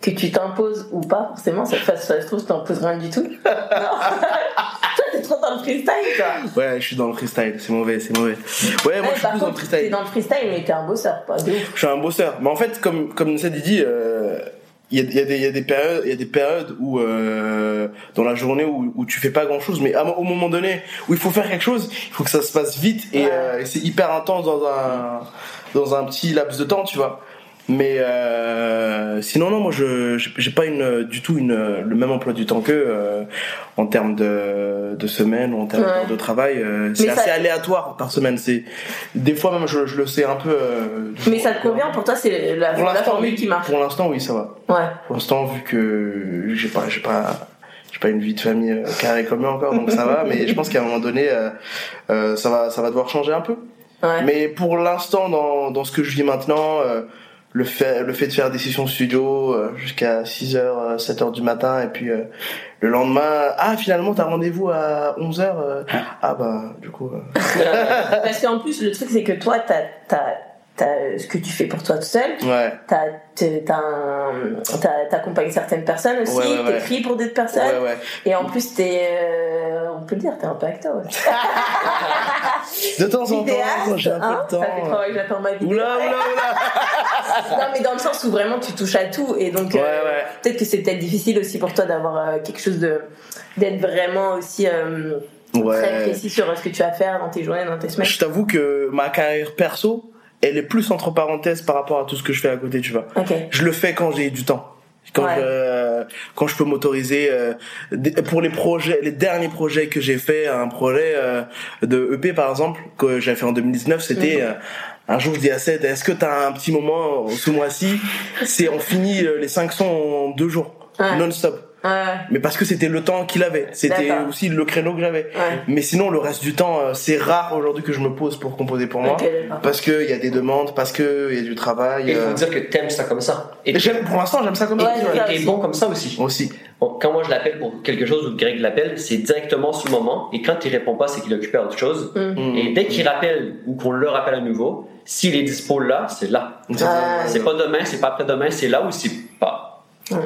que tu t'imposes ou pas forcément Ça, ça, ça se trouve, tu t'imposes rien du tout. non. toi, t'es trop dans le freestyle, toi. Ouais, je suis dans le freestyle, c'est mauvais, c'est mauvais. Ouais, moi je suis plus dans le contre, t'es freestyle. dans le freestyle, mais t'es un bosseur, pas de ouf. Je suis un bosseur. Mais en fait, comme, comme Nessa dit, euh, il y a, y a des il y a des périodes il y a des périodes où euh, dans la journée où, où tu fais pas grand chose mais à- au moment donné où il faut faire quelque chose il faut que ça se passe vite et, Ouais. euh, et c'est hyper intense dans un dans un petit laps de temps tu vois mais euh, sinon non moi je j'ai pas une du tout une le même emploi du temps que euh, en termes de de semaine ou en termes Ouais. de travail euh, c'est ça- assez aléatoire par semaine c'est des fois même je, je le sais un peu euh, Mais ça te convient pour toi, c'est la, pour la formule oui qui marche. pour l'instant oui ça va Ouais. pour l'instant, vu que j'ai pas, j'ai pas, j'ai pas une vie de famille euh, carrée comme eux encore, donc ça va. Mais je pense qu'à un moment donné, euh, ça va, ça va devoir changer un peu. Ouais. Mais pour l'instant, dans, dans ce que je vis maintenant, euh, le fait, le fait de faire des sessions studio euh, jusqu'à 6h, 7h du matin, et puis euh, le lendemain, ah finalement t'as rendez-vous à 11h, ah bah du coup. euh, Parce qu'en plus, le truc, c'est que toi, t'as, t'as, t'as ce que tu fais pour toi tout seul. ouais. T'as, t'es- t'as un- t'as- t'accompagnes certaines personnes aussi. Ouais, ouais, ouais. T'écris pour d'autres personnes. Ouais, ouais. Et en plus, t'es, euh, on peut le dire, t'es un peu acteur aussi. De temps en temps, j'ai un hein, peu de Ça fait temps. trois fois que j'attends ma vidéo. Oula, oula, oula. non, mais dans le sens où vraiment tu touches à tout. Et donc, Ouais, euh, ouais. peut-être que c'est peut-être difficile aussi pour toi d'avoir euh, quelque chose de. d'être vraiment aussi euh, très précis sur ce que tu vas faire dans tes journées, dans tes semaines. Je t'avoue que ma carrière perso, elle est plus entre parenthèses par rapport à tout ce que je fais à côté, tu vois. Je le fais quand j'ai du temps. Quand, Ouais. je, quand je peux m'autoriser euh, pour les projets les derniers projets que j'ai fait un projet euh, de EP par exemple que j'ai fait en 2019 c'était Mhm. euh, un jour je dis à Seth est-ce que t'as un petit moment ce mois-ci? C'est on finit les cinq sons en deux jours Ouais. non-stop. Mais parce que c'était le temps qu'il avait c'était aussi le créneau que j'avais Ouais. mais sinon le reste du temps euh, c'est rare aujourd'hui que je me pose pour composer pour moi parce que il y a des demandes parce que il y a du travail Et il faut euh, dire que t'aimes ça comme ça. Et et j'aime pour l'instant j'aime ça comme ça ça. t'es bon comme ça aussi. aussi Bon, quand moi je l'appelle pour quelque chose ou que Greg l'appelle, c'est directement sur le moment. Et quand il répond pas, c'est qu'il est occupé à autre chose. Mm. Et dès qu'il rappelle ou qu'on le rappelle à nouveau, s'il est dispo là, c'est là. Ouais. C'est pas demain, c'est pas après-demain, c'est là ou c'est pas.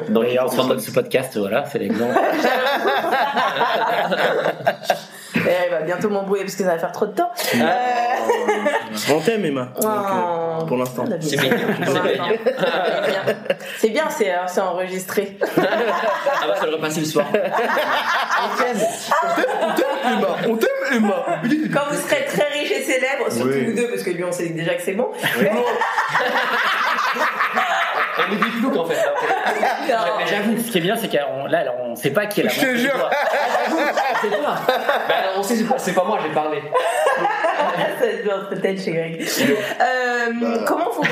Donc, il en faut prendre- ce podcast, voilà, c'est l'exemple. Et il va bientôt m'embrouiller parce que ça va faire trop de temps. Ah. Euh, On t'aime Emma. Donc, euh, Oh. pour l'instant. On. C'est Pour l'instant. bien. C'est bien, c'est euh, enregistré. Ah bah, faut le repasser le soir. Emma, on t'aime Emma. Quand vous serez très riche et célèbre, surtout Oui. vous deux, parce que lui on sait déjà que c'est bon. On des floues en fait. Mais j'avoue, ce qui est bien, c'est qu'on là, là, on sait pas qui est la Je te jure. toi. C'est toi. Bah, on sait, c'est pas- c'est pas moi, j'ai parlé. Têtes chez Greg. Euh, comment vous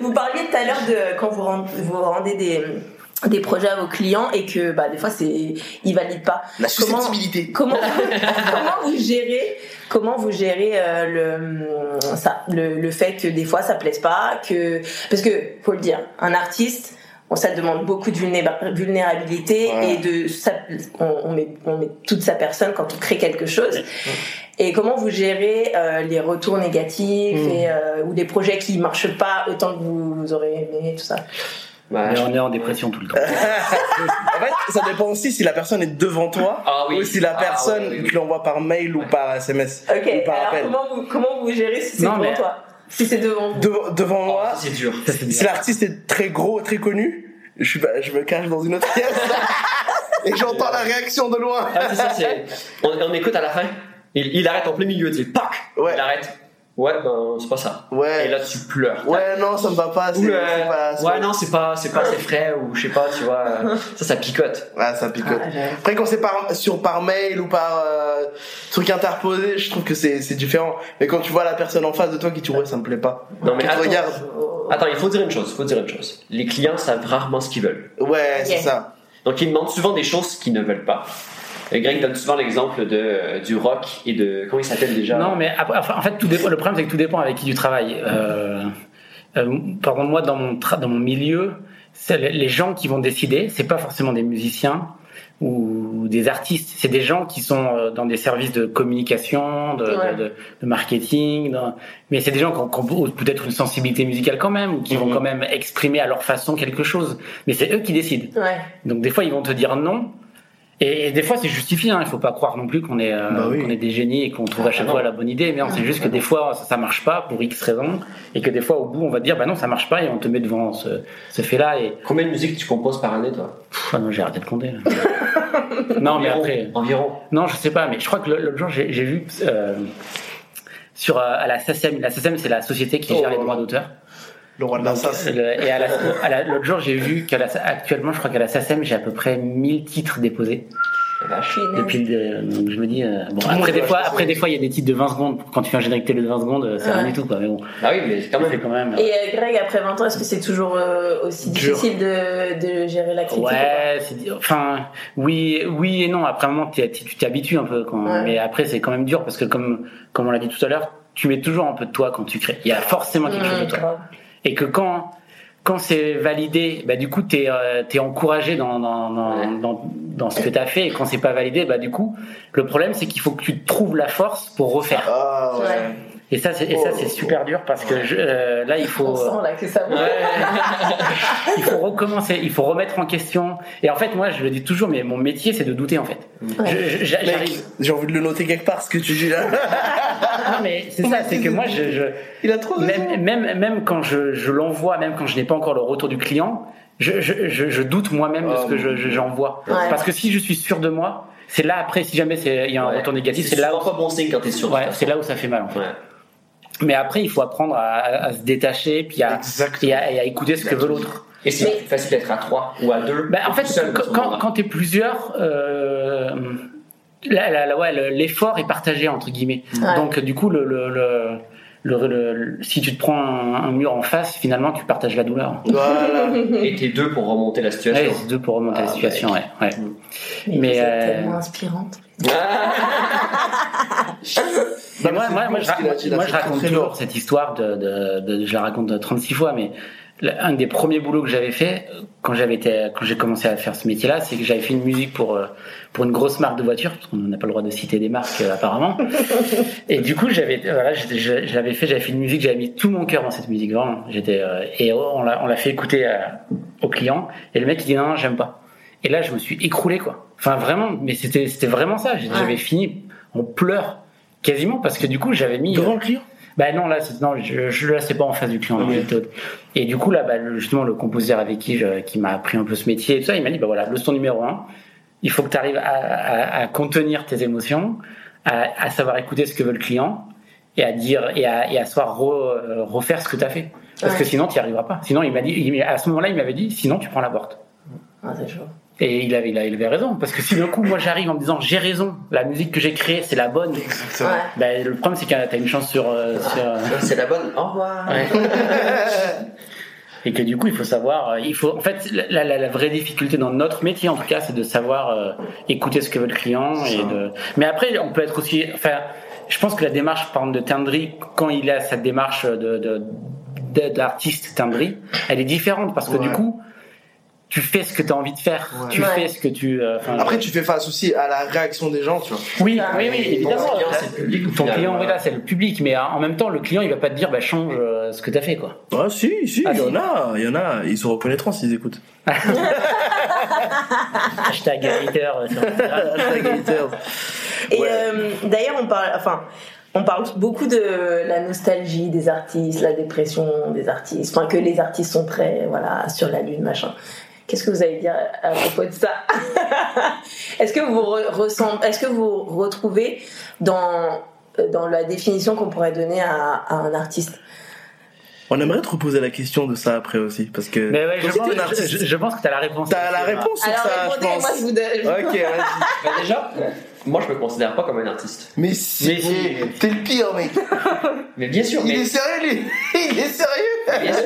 vous parliez tout à l'heure de quand vous rendez, vous rendez des des projets à vos clients et que bah des fois c'est ils valident pas. La Comment- susceptibilité. Comment comment vous gérez comment vous gérez euh, le ça le, le fait que des fois ça plaise pas que parce que faut le dire un artiste bon, ça demande beaucoup de vulnéra- vulnérabilité Ouais. et de ça, on, on met on met toute sa personne quand on crée quelque chose et comment vous gérez euh, les retours négatifs Mm. et euh, ou des projets qui marchent pas autant que vous aurez aimé tout ça? Bah, Mais on est en dépression tout le temps. En fait, ça dépend aussi si la personne est devant toi Ah oui. ou si la Ah, personne oui, oui. tu l'envoies par mail ou par SMS ok ou par alors appel. comment vous comment vous gérez si c'est devant mais- toi? Si c'est devant vous De- devant Oh, moi, c'est dur. Ça, si l'artiste est très gros, très connu, je, suis pas- je me cache dans une autre pièce et j'entends la réaction de loin. Ah, c'est ça, c'est. On, on écoute à la fin. Il, il arrête en plein milieu, tu sais, pac Ouais. Il arrête. Ouais, ben, c'est pas ça. Ouais. Et là, tu pleures. Ouais, non, ça me va pas. c'est- Ouais, c'est pas- c'est ouais, pas- non, c'est pas, c'est pas assez frais ou je sais pas, tu vois. Ça, ça picote. Ah, ça picote. Ah. Après, quand c'est par, sur, par mail ou par euh, truc interposé, je trouve que c'est c'est différent. Mais quand tu vois la personne en face de toi qui te dit ouais, ça me plaît pas. Non, mais attends. regarde. Attends, il faut dire une chose, il faut dire une chose. Les clients savent rarement ce qu'ils veulent. Ouais, c'est ça. Donc, ils demandent souvent des choses qu'ils ne veulent pas. Et Greg donne souvent l'exemple de, euh, du rock et de. Comment il s'appelle déjà? Non, mais après, enfin, en fait, tout dépend, le problème, c'est que tout dépend avec qui tu travailles. Euh, euh, par contre, moi, dans mon, dans mon milieu, c'est les- gens qui vont décider, c'est pas forcément des musiciens ou des artistes, c'est des gens qui sont euh, dans des services de communication, de, Ouais. de, de marketing, dans- mais c'est des gens qui ont, qui ont peut-être une sensibilité musicale quand même, ou qui vont Mhm. quand même exprimer à leur façon quelque chose. Mais c'est eux qui décident. ouais Donc des fois, ils vont te dire non. Et, et des fois, c'est justifié. Hein. Il faut pas croire non plus qu'on est, euh, Bah oui. est des génies et qu'on trouve à chaque non. fois la bonne idée. Mais non, c'est juste que des fois, ça, ça marche pas pour X raisons, et que des fois, au bout, on va te dire, bah non, ça marche pas, et on te met devant ce, ce fait-là. Et Combien de musique tu composes par année, toi? Pff, ah non, j'ai arrêté de compter. là. non, mais Environ. après, Environ. non, je sais pas. Mais je crois que l'autre jour, j'ai j'ai vu euh, sur euh, à la SACEM. La SACEM, c'est la société qui Oh gère les là droits d'auteur. Le roi de la. Le- Et à la- à la- l'autre jour, j'ai vu qu'actuellement, je crois qu'à la SACEM, j'ai à peu près 1000 titres déposés. La vache. Depuis le, donc je me dis, euh, bon, après des fois, après des fois, il y a des titres de 20 secondes. Quand tu fais un générique télé de 20 secondes, euh, c'est rien Ouais. du tout, quoi. Mais bon, Ah oui, mais c'est quand même. quand même. Et euh, Greg, après 20 ans, est-ce que c'est toujours euh, aussi Dur. difficile de, de gérer la critique ou Ouais, c'est, enfin, oui, oui et non. Après un moment, t'es- tu t'habitues un peu, quand, Ouais. mais après, c'est quand même dur parce que comme, comme on l'a dit tout à l'heure, tu mets toujours un peu de toi quand tu crées. Il y a forcément quelque chose de toi. grave. Et que quand, quand c'est validé, bah, du coup, t'es, euh, t'es encouragé dans, dans, dans, Ouais. dans, dans ce que t'as fait. Et quand c'est pas validé, bah, du coup, le problème, c'est qu'il faut que tu trouves la force pour refaire. Ah ouais. Ouais. Et ça, c'est, et ça, c'est super dur parce que je, euh, là, il faut. On sent là que ça va. Ouais. il faut recommencer, il faut remettre en question. Et en fait, moi, je le dis toujours, mais mon métier, c'est de douter, en fait. J'arrive. j'ai envie de le noter quelque part ce que tu dis là. Non, mais c'est ça, c'est que moi, je, je- Il a trop même, même, même quand je, je l'envoie, même quand je n'ai pas encore le retour du client, je, je, je, je doute moi-même de ce que je- je- j'envoie. Ouais. Parce que si je suis sûr de moi, c'est là après, si jamais c'est- il y a un Ouais. retour négatif, C'est là, où, pas bon signe quand t'es sûr. ouais, c'est là où ça fait mal, en fait. Ouais. Mais après, il faut apprendre à, se détacher, puis à, et à, et à écouter ce que veut l'autre. Et c'est Mais- plus facile d'être à 3 ou à 2. Bah, en fait, quand, quand, quand t'es plusieurs, euh, la- la- la- ouais, le- l'effort est partagé entre guillemets. Ouais. Donc du coup, le, le, le, le- le- le- si tu te prends un, un mur en face, finalement, tu partages la douleur. Voilà. Et t'es deux pour remonter la situation. Ouais, c'est deux pour remonter la Ah, situation. Ouais, ouais. Mais, Mais, êtes euh, tellement inspirante. Mais moi, moi, moi, je, a moi, je raconte toujours cette histoire de, de, de- je la raconte 36 fois, mais un des premiers boulots que j'avais fait quand j'avais été, quand j'ai commencé à faire ce métier-là, c'est que j'avais fait une musique pour euh, pour une grosse marque de voiture, parce qu'on n'a pas le droit de citer des marques euh, apparemment. Et du coup, j'avais, voilà, j'étais- je- j'avais fait, j'avais fait une musique, j'avais mis tout mon cœur dans cette musique, vraiment. J'étais euh, et on l'a, on l'a fait écouter euh, au client, et le mec il dit non, non, j'aime pas. Et là, je me suis écroulé, quoi. Enfin, vraiment, mais c'était, c'était vraiment ça. J'avais fini en pleurs, quasiment, parce que du coup, j'avais mis. Devant le client? Bah non, là, c'est, non, je, je, là, c'est pas en face du client. au- Et du coup, là, bah, le- justement, le compositeur avec qui, je- qui m'a appris un peu ce métier et tout ça, il m'a dit, bah voilà, leçon numéro un, il faut que tu arrives à, à- à contenir tes émotions, à, à savoir écouter ce que veut le client et à dire et à, et à savoir re- euh, refaire ce que tu as fait. Parce Ouais. que sinon, tu n'y arriveras pas. Sinon, il m'a dit, il- à ce moment-là, il m'avait dit, sinon, tu prends la porte. Ah, c'est chaud. Et il avait, il avait, il avait raison. Parce que si d'un coup, moi, j'arrive en me disant, j'ai raison, la musique que j'ai créée, c'est la bonne. Exactement. Ouais. Ben, le problème, c'est que t'as une chance sur, euh, sur, euh, C'est la bonne. Au revoir. Ouais. Et que du coup, il faut savoir, euh, il faut, en fait, la, la, la vraie difficulté dans notre métier, en tout cas, c'est de savoir euh, écouter ce que veut le client et de. Mais après, on peut être aussi, enfin, je pense que la démarche, par exemple, de Tindri, quand il a cette démarche de, de, de- d'artiste Tindri, elle est différente parce que Ouais. du coup, tu fais ce que tu as envie de faire, Ouais. tu Ouais. fais ce que tu. euh, Après, tu fais face aussi à la réaction des gens, tu vois. oui, oui, oui, Ton client, c'est le public. Ton client, oui, là, c'est le public, mais euh, en même temps, le client, il va pas te dire, bah, change euh, ce que t'as fait, quoi. Ah si, si, Ah, il y en a, il y en a, ils se reconnaîtront s'ils écoutent. Hashtag hater sur Instagram. Hashtag haters. Et Ouais. euh, d'ailleurs, on parle, enfin, on parle beaucoup de la nostalgie des artistes, la dépression des artistes, enfin que les artistes sont très, voilà, sur la lune, machin. Qu'est-ce que vous allez dire à propos de ça Est-ce que vous re- est-ce que vous retrouvez dans dans la définition qu'on pourrait donner à, à un artiste? On aimerait te reposer la question de ça après aussi, parce que Mais ouais, je pense, je, je que t'as la réponse. t'as la réponse sur Alors ça, je répondez, pense. moi je vous donne. Ok, vas-y. Bah, déjà, moi je me considère pas comme un artiste. Mais si, Mais si. t'es le pire, mec. Mais bien sûr, Il mais, est sérieux, lui. Il est sérieux. bien sûr.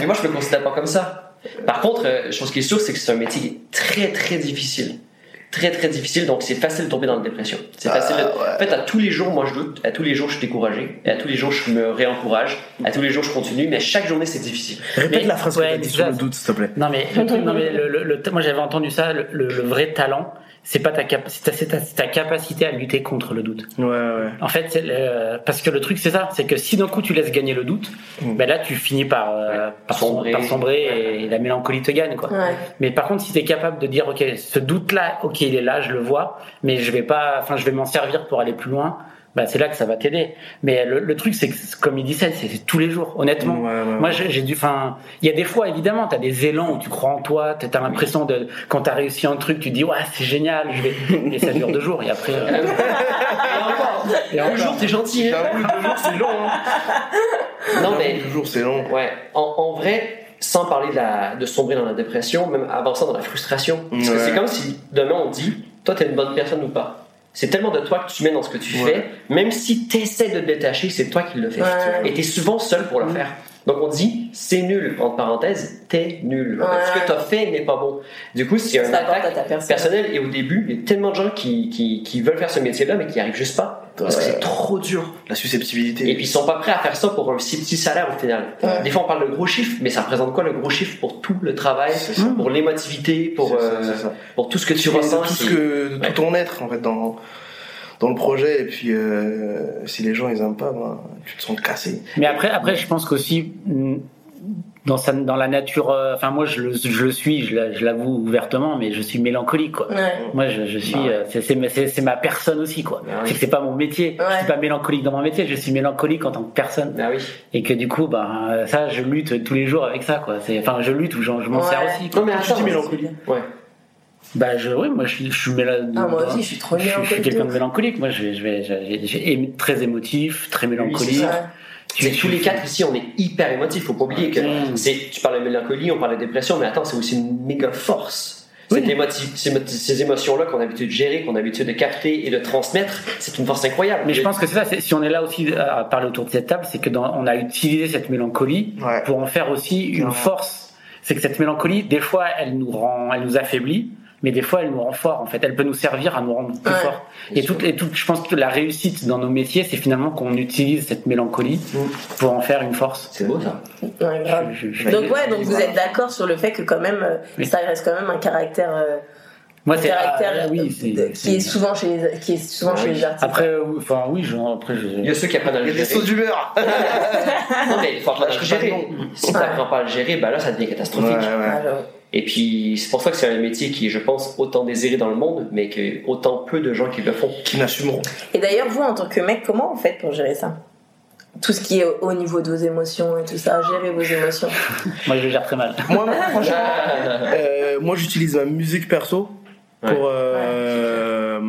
mais moi je me considère pas comme ça. Par contre, euh, chose qui est sûre, c'est que c'est un métier qui est très très difficile. Très très difficile, donc c'est facile de tomber dans la dépression. C'est Ah, facile. de- ouais. En fait, à tous les jours, moi je doute, à tous les jours je suis découragé, et à tous les jours je me réencourage, à tous les jours je continue, mais chaque journée c'est difficile. Répète Mais- la phrase ouais, que t'as mais dit sur le doute, s'il te plaît. Non mais le truc, non mais le, le- le- moi j'avais entendu ça. Le, le- le vrai talent, c'est pas ta cap, c'est ta, c'est ta- c'est ta capacité à lutter contre le doute. Ouais, ouais. En fait, c'est le- parce que le truc c'est ça, c'est que si d'un coup tu laisses gagner le doute, Mm. ben là tu finis par, euh, Ouais. par Sombrer. par sombrer et, la mélancolie te gagne quoi. Ouais. Mais par contre, si tu es capable de dire, ok, ce doute-là, ok, il est là, je le vois, mais je vais pas, enfin, je vais m'en servir pour aller plus loin. Bah, c'est là que ça va t'aider. Mais le, le truc, c'est que, comme il dit ça, c'est tous les jours, honnêtement. Ouais, ouais, Moi, j'ai dû, enfin, il y a des fois, évidemment, t'as des élans où tu crois en toi, t'as t'as l'impression de, quand t'as réussi un truc, tu dis, ouais, c'est génial, je vais, et ça dure deux jours, et après, euh, et encore. jour, t'es gentil. hein. Deux jours c'est long. Hein. Non, mais Deux jours c'est long. Ouais, en, en vrai, sans parler de, la, de sombrer dans la dépression, même avançant dans la frustration, parce que c'est comme si demain on dit, toi t'es une bonne personne ou pas. C'est tellement de toi que tu mets dans ce que tu Ouais. fais, même si t'essaies de te détacher, c'est toi qui le fais. Ouais. Et t'es souvent seul pour le faire. Donc on dit, c'est nul, entre parenthèses, t'es nul. Ouais. Ce que t'as fait n'est pas bon. Du coup, c'est un attaque ta personne. personnel. Et au début, il y a tellement de gens qui, qui, qui veulent faire ce métier-là, mais qui n'y arrivent juste pas. Parce que c'est trop dur. La susceptibilité. Et puis ils sont pas prêts à faire ça pour un si petit salaire au final. Ouais. Des fois on parle de gros chiffres, mais ça représente quoi le gros chiffre pour tout le travail, pour l'émotivité, pour, euh, ça. pour tout ce que tu ressens. tout ce c'est- que, de Ouais. tout ton être en fait dans dans le projet et puis euh, si les gens ils aiment pas ben, tu te sens cassé Mais après, après, je pense qu'aussi dans sa, dans la nature, euh, enfin moi je le, je le suis, je l'a- je l'avoue ouvertement, mais je suis mélancolique quoi. Ouais. Moi je, je suis, Bah ouais. euh, c'est- c'est ma- c'est c'est ma personne aussi quoi. Bah oui. C'est que c'est pas mon métier. Ouais. Je suis pas mélancolique dans mon métier, je suis mélancolique en tant que personne. Ah oui. Et que du coup, ben ça, je lutte tous les jours avec ça quoi. C'est, enfin je lutte ou je, je m'en Ouais. sers aussi. Quoi. Non mais tu attends, dis mélancolie Ouais. Bah je, oui, moi je suis, je suis méla- Ah, moi aussi, je suis trop je, suis- je suis mélancolique. quelqu'un de mélancolique. Moi je vais, je vais, très émotif, très Oui, mélancolique. c'est Tu- tous les quatre ici, on est hyper émotifs. Faut pas oublier que Mm. c'est, tu parles de mélancolie, on parle de dépression, mais attends, c'est aussi une méga force. Oui. Cette émotive- ces, émotions-là qu'on a l'habitude de gérer, qu'on a l'habitude de capter et de transmettre, c'est une force incroyable. Mais je pense que c'est ça. Si on est là aussi à parler autour de cette table, c'est que dans, on a utilisé cette mélancolie Ouais. pour en faire aussi une force. C'est que cette mélancolie, des fois, elle nous rend, elle nous affaiblit, mais des fois, elle nous rend fort. En fait, elle peut nous servir à nous rendre plus Ouais. forts. Bien Et toute, je pense que la réussite dans nos métiers, c'est finalement qu'on utilise cette mélancolie pour en faire une force. C'est beau ça. Ouais, grave. Je- je- je- Donc ouais, donc vous êtes d'accord sur le fait que quand même, euh, Oui. ça reste quand même un caractère, euh, Moi, c'est caractère ah, oui, euh, qui est souvent chez les, qui est souvent Ah chez oui. les artistes. Après, euh, enfin, oui, genre, après, je- Il y a ceux qui apprennent à il le y a des gérer. sauts d'humeur Non mais il faut apprendre à le gérer. le nom. Si t'apprends pas à le gérer, bah là ça devient catastrophique. Ouais, ouais. Ah. Et puis c'est pour ça que c'est un métier qui est, je pense, autant désiré dans le monde, mais que autant peu de gens qui le font. qui n'assumeront Et d'ailleurs, vous, en tant que mec, comment vous faites pour gérer ça? Tout ce qui est au- au niveau de vos émotions et tout ça, gérer vos émotions. moi, je le gère très mal. moi franchement euh, moi j'utilise ma musique perso pour, euh,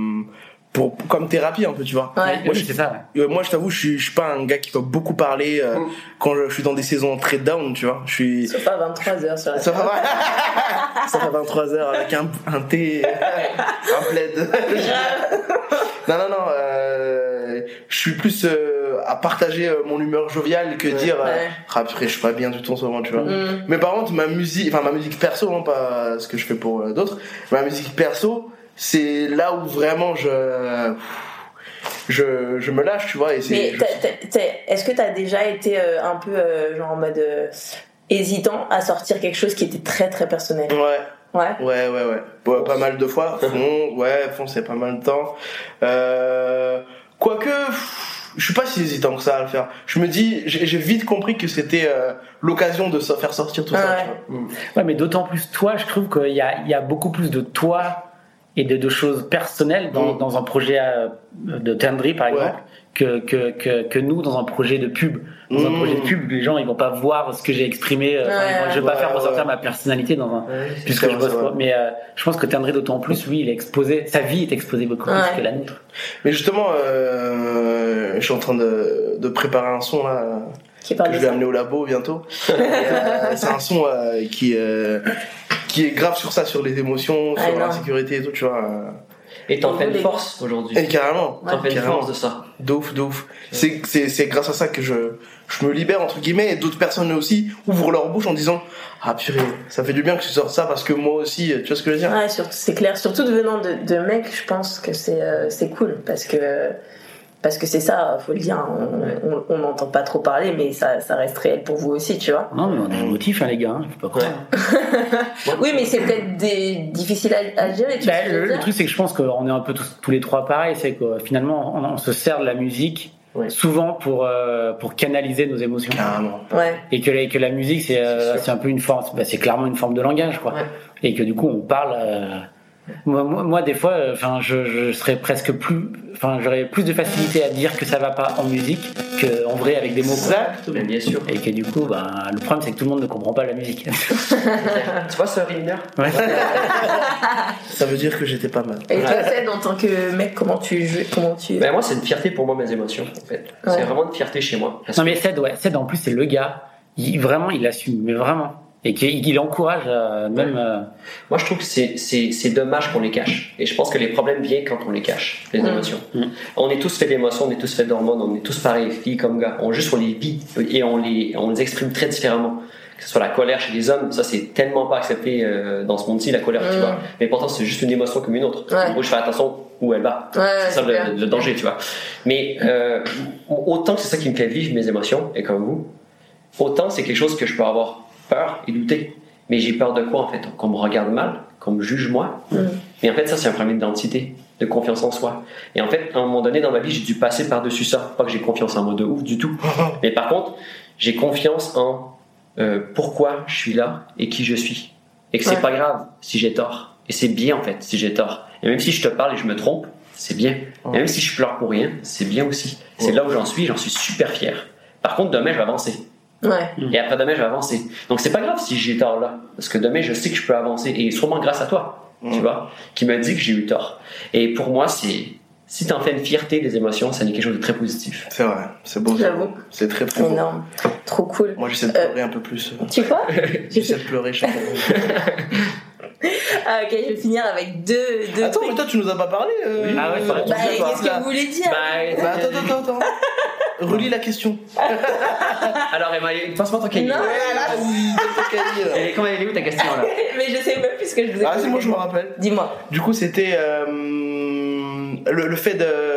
pour comme thérapie un peu tu vois Ouais. Oui, c'est ça. ouais. Euh, moi je t'avoue je suis, je suis pas un gars qui va beaucoup parler euh, Mm. quand je, je suis dans des saisons très down tu vois je suis Sauf à 23h sur la ça va ça va 23h avec un, un thé un plaid non non non euh, je suis plus euh, à partager euh, mon humeur joviale que dire euh, Ouais. ah je suis pas bien du tout en ce moment tu vois Mm. mais par contre ma musique enfin ma musique perso hein, pas ce que je fais pour euh, d'autres ma musique perso c'est là où vraiment je je, je me lâche tu vois et c'est Mais je- t'as- t'as- t'as- est-ce que tu as déjà été euh, un peu euh, genre en mode euh, hésitant à sortir quelque chose qui était très très personnel? Ouais Ouais. Ouais, ouais, ouais. Pas mal de fois. Fond, ouais, fond, c'est pas mal de temps. Euh, quoique, je suis pas si hésitant que ça à le faire. Je me dis, j'ai j'ai vite compris que c'était euh, l'occasion de so- faire sortir tout ça. Ouais. tu vois. Ouais, mais d'autant plus toi, je trouve qu'il y a, il y a beaucoup plus de toi et de, de choses personnelles dans, Mm. dans un projet euh, de Tendry, par Ouais. exemple, que, que, que, que nous dans un projet de pub. Dans un Mm. projet de pub, les gens ils vont pas voir ce que j'ai exprimé. euh, enfin, Ouais. vont- je vais pas Ouais, faire ressortir ma personnalité dans un. Puisque je bosse pas. Mais euh, je pense que Tendry d'autant plus, lui, il est exposé, sa vie est exposée beaucoup Ouais. plus que la nôtre. Mais justement, euh, je suis en train de, de préparer un son là Qui que parle je vais ça. amener au labo bientôt. Euh, c'est un son euh, qui euh, qui est grave sur ça, sur les émotions, Ah, sur l'insécurité et tout, tu vois. Et t'en fais une force aujourd'hui. Et carrément. T'en fais une carrément. force de ça. De ouf, de ouf. C'est, c'est, c'est grâce à ça que je, je me libère, entre guillemets, et d'autres personnes aussi ouvrent leur bouche en disant Ah purée, ça fait du bien que tu sortes ça parce que moi aussi, tu vois ce que je veux dire? Ouais, surtout- c'est clair. Surtout de venant de, de mecs, je pense que c'est euh, c'est cool parce que parce que c'est ça, faut le dire. On n'entend pas trop parler, mais ça, ça reste réel pour vous aussi, tu vois. Non, mais on est émotifs, hein, les gars. hein, faut pas croire. Oui, mais c'est peut-être des difficile à, à gérer. Tu Bah, le, truc, c'est que je pense qu'on est un peu tous, tous les trois pareils. C'est que finalement, on, on se sert de la musique Ouais. souvent pour euh, pour canaliser nos émotions. Carrément. Ouais. Et que, la- que la musique, c'est euh, un peu une forme. Bah, c'est clairement une forme de langage, quoi. Ouais. Et que du coup, on parle. euh, Moi, moi, moi, des fois, euh, enfin, je, je serais presque plus, enfin, j'aurais plus de facilité à dire que ça va pas en musique qu'en vrai avec des mots. Mais bien sûr. Et que du coup, ben, le problème c'est que tout le monde ne comprend pas la musique. tu vois ce Rimner Ouais. Ça veut dire que j'étais pas mal. Et toi, Ced, en tant que mec, comment tu joues Comment tu. Ben moi, c'est une fierté pour moi, mes émotions, en fait. Ouais. C'est vraiment une fierté chez moi. Non mais Ced, ouais, Ced en plus c'est le gars, il, vraiment il assume, mais vraiment. Et qu'il il encourage euh, même. euh, Moi, je trouve que c'est, c'est, c'est dommage qu'on les cache. Et je pense que les problèmes viennent quand on les cache, les Mm. émotions. Mm. On est tous faits d'émotions, on est tous faits d'hormones, on est tous pareils, filles comme gars. On juste on les vit et on les, on les exprime très différemment. Que ce soit la colère chez les hommes, ça c'est tellement pas accepté euh, dans ce monde-ci, la colère, tu Mm. vois. Mais pourtant, c'est juste une émotion comme une autre. Ouais. Moi, je fais attention où elle va. Ouais, c'est ça le, le danger, tu vois. Mais euh, autant que c'est ça qui me fait vivre mes émotions, et comme vous, autant c'est quelque chose que je peux avoir peur et douter. Mais j'ai peur de quoi en fait? Qu'on me regarde mal, qu'on me juge moi. Mm. Mais en fait, ça c'est un problème d'identité, de confiance en soi. Et en fait, à un moment donné dans ma vie, j'ai dû passer par-dessus ça. Pas que j'ai confiance en moi de ouf du tout. Mais par contre, j'ai confiance en euh, pourquoi je suis là et qui je suis. Et que c'est Ouais. pas grave si j'ai tort. Et c'est bien en fait si j'ai tort. Et même si je te parle et je me trompe, c'est bien. Et même si je pleure pour rien, c'est bien aussi. C'est là où j'en suis, j'en suis super fier. Par contre, demain, je vais avancer. Ouais. Et après demain, je vais avancer. Donc c'est pas grave si j'ai tort là. Parce que demain, je sais que je peux avancer. Et sûrement grâce à toi, tu Mm. vois, qui m'a dit que j'ai eu tort. Et pour moi, c'est. Si t'en fais une fierté des émotions, ça n'est quelque chose de très positif. C'est vrai, c'est beau. J'avoue. C'est très très beau. Énorme. Trop cool. Moi j'essaie de Euh, pleurer un peu plus. Tu vois J'essaie de pleurer chaque fois. ok, je vais finir avec deux. deux Attends, trucs. mais toi tu nous as pas parlé. Euh, Ah ouais, Bah, nous as pas- qu'est-ce que vous voulez dire Bah, Bah, attends, attends, attends. Relis la question. Alors, Emma, passe-moi ton cahier. Non. Et comment elle est où ta question là Mais je sais même plus ce que je vous ai Ah, c'est moi je me rappelle. Dis-moi. Du coup, c'était euh, le, le fait de-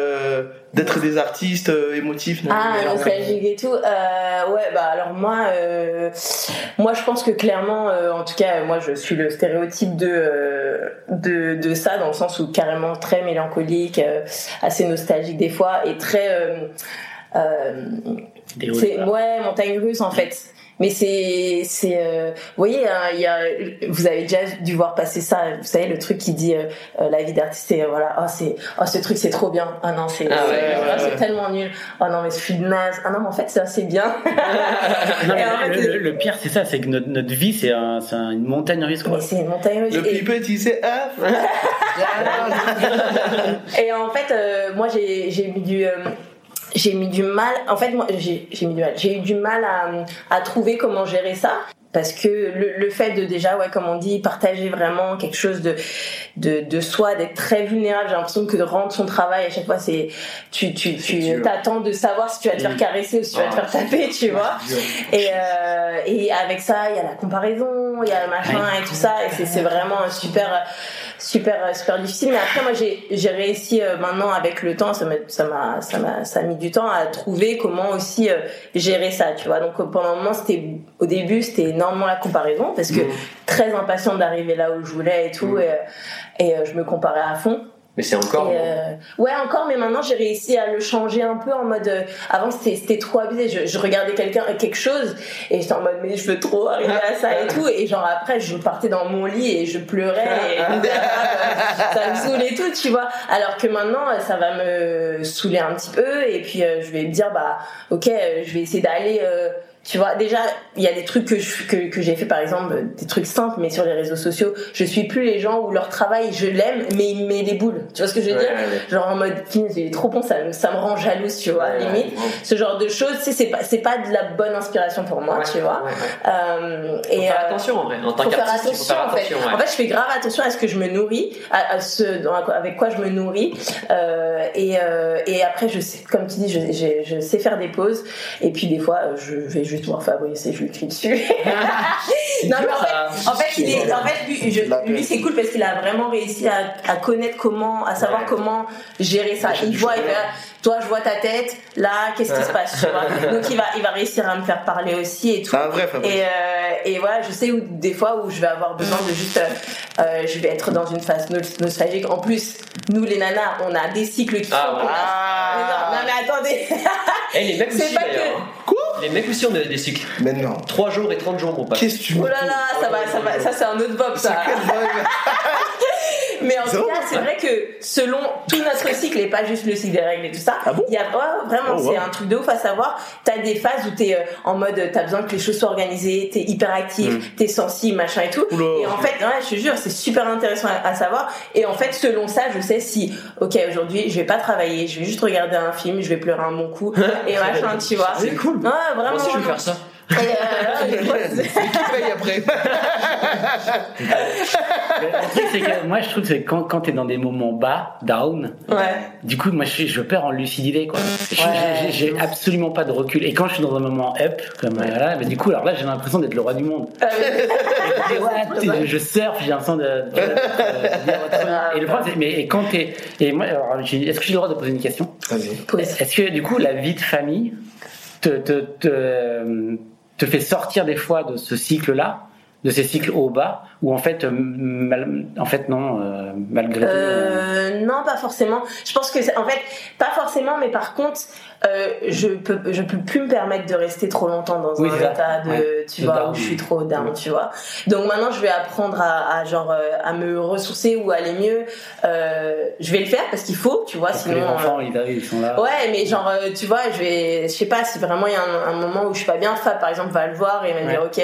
d'être des artistes euh, émotifs. Ah, nostalgique et tout. Euh, ouais, bah alors moi, euh, moi je pense que clairement, euh, en tout cas, moi je suis le stéréotype de, euh, de de ça dans le sens où carrément très mélancolique, euh, assez nostalgique des fois et très euh, euh, des c'est ouais montagne russe en fait mais c'est c'est euh, vous voyez hein, il y a vous avez déjà dû voir passer ça vous savez le truc qui dit euh, euh, la vie d'artiste c'est euh, voilà oh c'est oh ce truc c'est trop bien ah non c'est Ah ouais, c'est- ouais, ah, ouais. c'est tellement nul oh non mais je suis naze ah non mais en fait c'est assez bien Non, mais Et en fait, le, le- le pire c'est ça, c'est que notre, notre vie c'est un, c'est un- une montagne russe quoi. mais c'est une montagne russe Le Et- plus petit, c'est F. Et en fait, euh, moi, j'ai j'ai mis du. J'ai mis du mal. En fait, moi, j'ai mis du mal. J'ai eu du mal à, à trouver comment gérer ça. Parce que le, le fait de déjà, ouais, comme on dit, partager vraiment quelque chose de, de, de soi, d'être très vulnérable, j'ai l'impression que de rendre son travail à chaque fois, c'est, tu, tu, tu t'attends de savoir si tu vas te faire caresser ou si tu vas te faire taper, tu vois. Et, euh, et avec ça, il y a la comparaison, il y a le machin et tout ça, et c'est vraiment un super, super, super difficile. Mais après, moi, j'ai, j'ai réussi euh, maintenant avec le temps, ça m'a, ça m'a, ça m'a, ça a mis du temps à trouver comment aussi euh, gérer ça, tu vois. Donc euh, pendant un moment, c'était, au début, c'était énormément la comparaison parce que très impatiente d'arriver là où je voulais et tout, Mm. et, euh, et euh, je me comparais à fond. Mais c'est encore. Euh, ouais, encore, mais maintenant j'ai réussi à le changer un peu en mode. euh, avant c'était trop abusé. Je, je regardais quelqu'un quelque chose et j'étais en mode mais je veux trop arriver à ça et tout. Et genre après je partais dans mon lit et je pleurais et ça me saoulait tout, tu vois. Alors que maintenant euh, ça va me saouler un petit peu et puis euh, je vais me dire bah ok euh, je vais essayer d'aller. Tu vois, déjà, il y a des trucs que je- que, que j'ai fait, par exemple, des trucs simples, mais sur les réseaux sociaux, je suis plus les gens où leur travail, je l'aime, mais il me met les boules. Tu vois ce que je veux Ouais, dire ouais. Genre en mode, il est trop bon, ça, me- ça me rend jalouse, tu vois, Ouais, limite. Ce genre de choses, c'est pas, c'est pas de la bonne inspiration pour moi, tu vois. Euh, Faut et, faire euh, attention en vrai. En tant faut faire il faut attention, faire en fait. attention. En fait, je fais grave attention à ce que je me nourris, à, à ce dans- avec quoi je me nourris. Euh, et, euh, et après, je sais, comme tu dis, je, je, je sais faire des pauses. Et puis des fois, je vais juste voir Fabrice et je lui crie dessus. non, mais en fait, en fait, il est, en fait, lui, je- La lui, c'est cool parce qu'il a vraiment réussi à, à connaître comment, à savoir Ouais. comment gérer ça. Il du voit, il va, toi, je vois ta tête. Là, qu'est-ce qui se passe, tu vois Donc il va, il va réussir à me faire parler aussi et tout. C'est un vrai Fabrice. Et, euh, et voilà, je sais où des fois où je vais avoir besoin de juste, euh, euh, je vais être dans une phase no- nostalgique. En plus, nous les nanas, on a des cycles qui Ah, a- Ah. non, non, mais attendez. Eh, les mecs C'est aussi pas d'ailleurs. que-. Les mecs aussi ont des des cycles. Mais non. 3 jours et 30 jours, mon pote. Qu'est-ce que tu Oh là là, ça va, ça va, ça c'est un autre bob ça. Mais en tout cas, c'est vrai que selon tout notre cycle, et pas juste le cycle des règles et tout ça, Ah bon il y a vraiment, Oh, c'est un truc de ouf à savoir. T'as des phases où t'es euh, en mode, t'as besoin que les choses soient organisées, t'es hyper actif, t'es sensible, machin et tout. Mm. Oula. Et en fait, ouais, je te jure, c'est super intéressant à, à savoir. Et en fait, selon ça, je sais si, ok, aujourd'hui, je vais pas travailler, je vais juste regarder un film, je vais pleurer un bon coup, et machin, tu vois. C'est cool. Ouais, vraiment. Moi aussi, je vais faire ça. Et, euh, ouais, c'est- Qui paye après Le, truc, c'est que moi, je trouve que quand, quand t'es dans des moments bas, down, ouais. du coup, moi, je, je perds en lucidité, quoi. Ouais. J'ai absolument pas de recul. Et quand je suis dans un moment up, comme euh, voilà, mais du coup, alors là, j'ai l'impression d'être le roi du monde. Euh, je, je surfe, j'ai l'impression de, de-. Et le problème, c'est, mais et quand t'es, et moi, alors, j'ai- est-ce que j'ai le droit de poser une question Vas-y. Est-ce que du coup, la vie de famille te, te, te, te fait sortir des fois de ce cycle-là, de ces cycles haut bas, ou en fait, euh, mal- en fait non, euh, malgré euh, non, pas forcément. Je pense que, en fait, pas forcément, mais par contre, euh, je peux, je peux plus me permettre de rester trop longtemps dans Oui, un état de, Ouais. tu vois, down. où je suis trop down, tu vois. Donc maintenant, je vais apprendre à, à genre, euh, à me ressourcer ou aller mieux. Euh, je vais le faire parce qu'il faut, tu vois, parce sinon. les euh, enfants, ils arrivent, ils sont là. Ouais, mais genre, euh, tu vois, je vais, je sais pas si vraiment il y a un, un moment où je suis pas bien, Fab par exemple va le voir et va me dire, ok,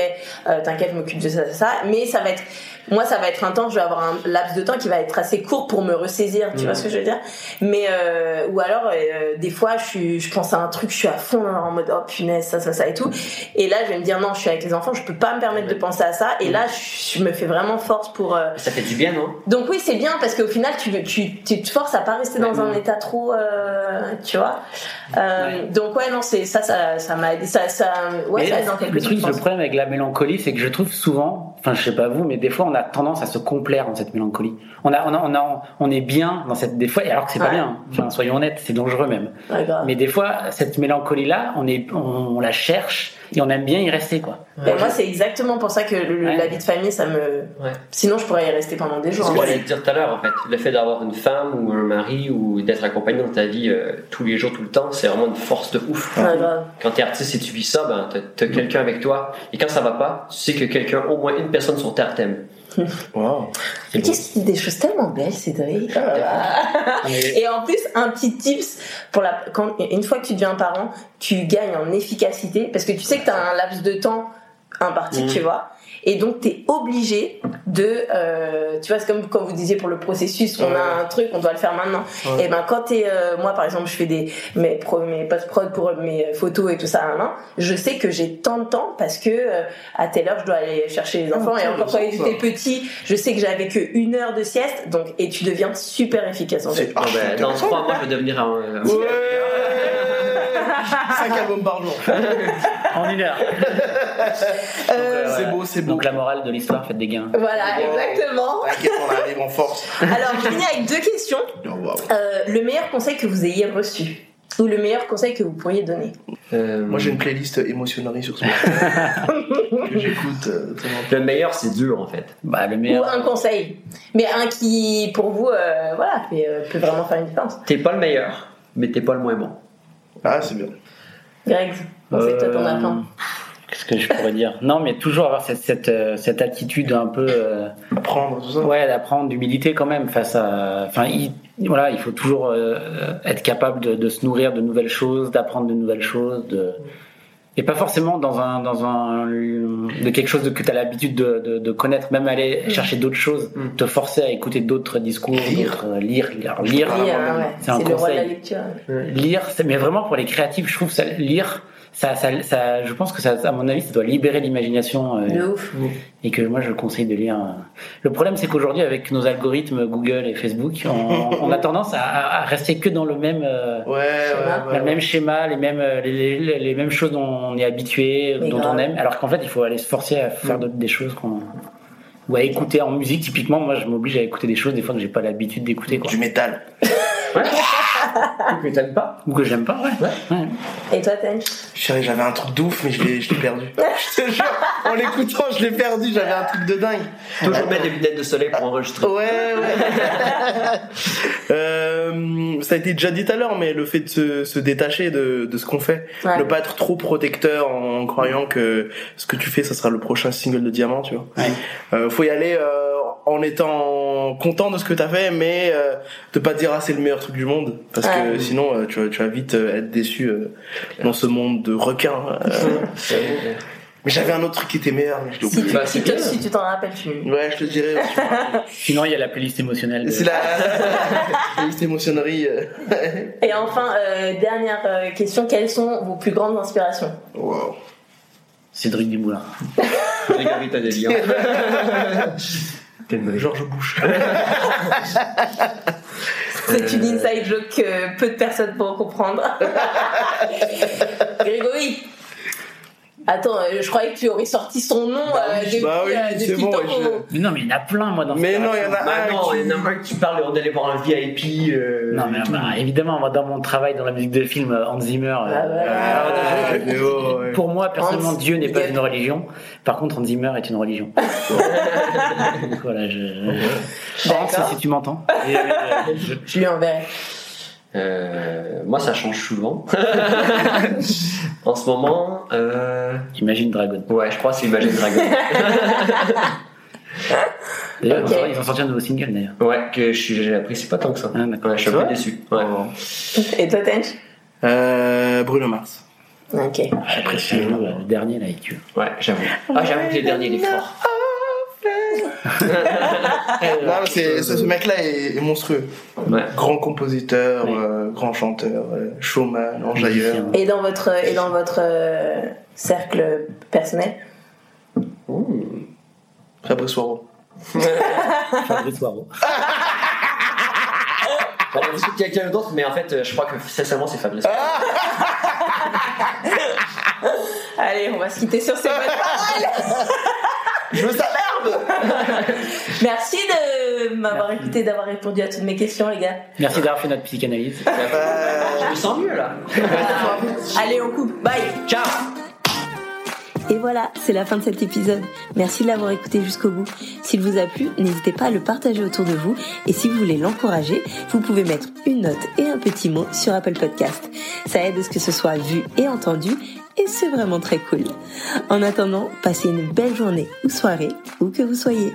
euh, t'inquiète, je m'occupe de ça, ça, ça. Mais ça va être, moi ça va être un temps, je vais avoir un laps de temps qui va être assez court pour me ressaisir, tu Mm. vois ce que je veux dire Mais, euh, ou alors, euh, des fois, je suis, je pense à un truc, je suis à fond en mode, oh punaise, ça, ça, ça et tout. Et là, je vais me dire, non, je suis avec les enfants, je peux pas me permettre de penser à ça. Et là, je, je me fais vraiment force pour, euh, Ça fait du bien, non? Donc oui, c'est bien parce qu'au final, tu, tu, tu te forces à pas rester dans un état trop, euh, tu vois. Euh, Donc ouais, non, c'est ça, ça, ça m'a aidé, ça, ça, ouais, ça dans quelque le truc, le problème avec la mélancolie, c'est que je trouve souvent, enfin je sais pas vous, mais des fois on a tendance à se complaire dans cette mélancolie. On a, on a, on a, on est bien dans cette des fois, alors que c'est pas Ouais. bien. Enfin soyons honnêtes, c'est dangereux même. Mais des fois, cette mélancolie-là, on est, on, on la cherche et on aime bien y rester quoi. Et moi, c'est exactement pour ça que le- Ouais. la vie de famille, ça me. Ouais. Sinon, je pourrais y rester pendant des jours. C'est ce hein. que j'allais te dire tout à l'heure, en fait. Le fait d'avoir une femme ou un mari ou d'être accompagné dans ta vie euh, tous les jours, tout le temps, c'est vraiment une force de ouf. Quand t'es artiste et tu vis ça, ben, t'as, t'as quelqu'un avec toi. Et quand ça va pas, tu sais que quelqu'un, au moins une personne sur Terre t'aime. Wow. Mais qu'est-ce qu'il dit des choses tellement belles, Cédric là. Et en plus, un petit tips pour la quand une fois que tu deviens parent, tu gagnes en efficacité parce que tu sais que tu as un laps de temps imparti, Mhm. tu vois. Et donc, tu es obligé de. euh, tu vois, c'est comme quand vous disiez pour le processus, on Ouais. a un truc, on doit le faire maintenant. Ouais. Et ben, quand t'es. euh, moi, par exemple, je fais des, mes, pro, mes post-prod pour mes photos et tout ça, hein, hein, je sais que j'ai tant de temps parce que euh, à telle heure, je dois aller chercher les Ah, enfants. et encore quand ils étaient petits, je sais que j'avais que une heure de sieste. Donc, et tu deviens super efficace en fait. Archi ben, dans trois mois, je vais devenir un. un- Ouais 5 albums par jour. En une heure. Euh, C'est beau, c'est beau. Donc la morale de l'histoire, faites des gains. Voilà, exactement. T'inquiète, on arrive en force. Alors, je finis avec deux questions. Oh, wow. Euh, le meilleur conseil que vous ayez reçu ou le meilleur conseil que vous pourriez donner Euh, Moi j'ai une playlist émotionnerie sur ce que j'écoute. euh. Le meilleur, c'est dur, en fait. Bah le Ou meilleur. un conseil, mais un qui, pour vous, euh, voilà, euh, peut vraiment faire une différence. T'es pas le meilleur, mais t'es pas le moins bon. Ah, c'est bien. Greg, on sait que toi t'en as plein. Euh, Qu'est-ce que je pourrais dire? Non, mais toujours avoir cette, cette, euh, cette attitude un peu. euh, Apprendre, tout ça. Ouais, d'apprendre, d'humilité quand même face à. Enfin, il, voilà, il faut toujours euh, être capable de, de se nourrir de nouvelles choses, d'apprendre de nouvelles choses, de et pas forcément dans un dans un de quelque chose que tu as l'habitude de, de, de connaître, même aller chercher d'autres choses, Mm. te forcer à écouter d'autres discours, Lire. euh, lire, lire, lire, c'est un c'est le roi de la conseil. lecture. lire, c'est- mais vraiment pour les créatifs, je trouve ça lire. Ça, ça, ça, je pense que ça, à mon avis, ça doit libérer l'imagination euh, De ouf. et que moi je conseille de lire. euh. Le problème c'est qu'aujourd'hui avec nos algorithmes Google et Facebook, on, on a tendance à, à- à rester que dans le même, euh, Ouais, Schéma. ouais. le même schéma, les mêmes, les, les- les mêmes choses dont on est habitué, Mais dont grave. on aime. Alors qu'en fait il faut aller se forcer à faire d'autres- des choses qu'on ou à écouter en musique. Typiquement, moi je m'oblige à écouter des choses des fois que j'ai pas l'habitude d'écouter quoi. Du métal. Que t'aimes pas ou que j'aime pas. Ouais. Ouais. Et toi, Tench Chérie, j'avais un truc de ouf, mais je l'ai je l'ai perdu. je te jure, en l'écoutant, je l'ai perdu, j'avais un truc de dingue. Toujours mettre des lunettes de soleil pour enregistrer. Ouais, ouais. Euh, ça a été déjà dit tout à l'heure, mais le fait de se, se détacher de, de ce qu'on fait, Ouais. ne pas être trop protecteur en croyant que ce que tu fais, ça sera le prochain single de diamant, tu vois. Ouais. Euh, faut y aller euh, en étant content de ce que t'as fait, mais euh, de pas dire ah c'est le meilleur truc du monde, parce que sinon euh, tu vas, tu vas vite euh, être déçu euh, dans ce monde de requins. euh. mais j'avais un autre truc qui était meilleur, mais je l'ai oublié. Bah, si, tu- bien. si tu t'en rappelles, tu. Ouais, je te dirais. Sinon, il y a la playlist émotionnelle. de- c'est la la liste émotionnerie. Et enfin, euh, dernière question quelles sont vos plus grandes inspirations? Wow. Cédric Dumoulin. Tadeli. Georges Bush. C'est une inside joke que peu de personnes pourront comprendre. Grégory Attends, euh, je croyais que tu aurais sorti son nom euh, depuis, bah oui, euh, c'est depuis bon, je- Mais non, mais il y en a plein, moi, dans Mais non, il y en a Bah un. non, qui- il y en a un qui parle d'aller voir un VIP. euh, Non, mais bah, évidemment, moi, dans mon travail dans la musique de film, euh, Hans Zimmer. euh, Ah ouais. Ouais, mais oh, ouais. Pour moi, personnellement, Hans, Dieu n'est pas une religion. Par contre, Hans Zimmer est une religion. voilà, je. je... Hans, si tu m'entends. Et, euh, je- Je lui enverrai. Euh, moi, ça change souvent. en ce moment, euh, Imagine Dragon. ouais, je crois que c'est Imagine Dragon. D'ailleurs, Ok. ils ont- ils ont sorti un nouveau single d'ailleurs. ouais, que je suis- j'apprécie pas tant que ça. Ah, d'accord. Ouais, je suis un peu déçu. Ouais. Et toi, Tench Euh, Bruno Mars. Ok. Après, c'est le, le dernier là, tu Ouais, j'avoue. Ah, j'avoue que les derniers, il est fort. Non, mais c'est, ce, ce mec-là est, est monstrueux. Ouais. Grand compositeur, euh, grand chanteur, euh, showman, enjailleur. Et dans votre, et dans votre euh, cercle personnel? Fabrice Waro. Fabrice Waro. J'allais dire quelqu'un d'autre, mais en fait, euh, je crois que sincèrement, c'est Fabrice. Allez, on va se quitter sur ces bonnes paroles. Je veux sa merde Merci de m'avoir écouté, d'avoir répondu à toutes mes questions, les gars. Merci d'avoir fait notre psychanalyse. Je me sens mieux là. Allez, on coupe. Bye. Ciao Et voilà, c'est la fin de cet épisode. Merci de l'avoir écouté jusqu'au bout. S'il vous a plu, n'hésitez pas à le partager autour de vous. Et si vous voulez l'encourager, vous pouvez mettre une note et un petit mot sur Apple Podcast. Ça aide à ce que ce soit vu et entendu. Et c'est vraiment très cool. En attendant, passez une belle journée ou soirée, où que vous soyez.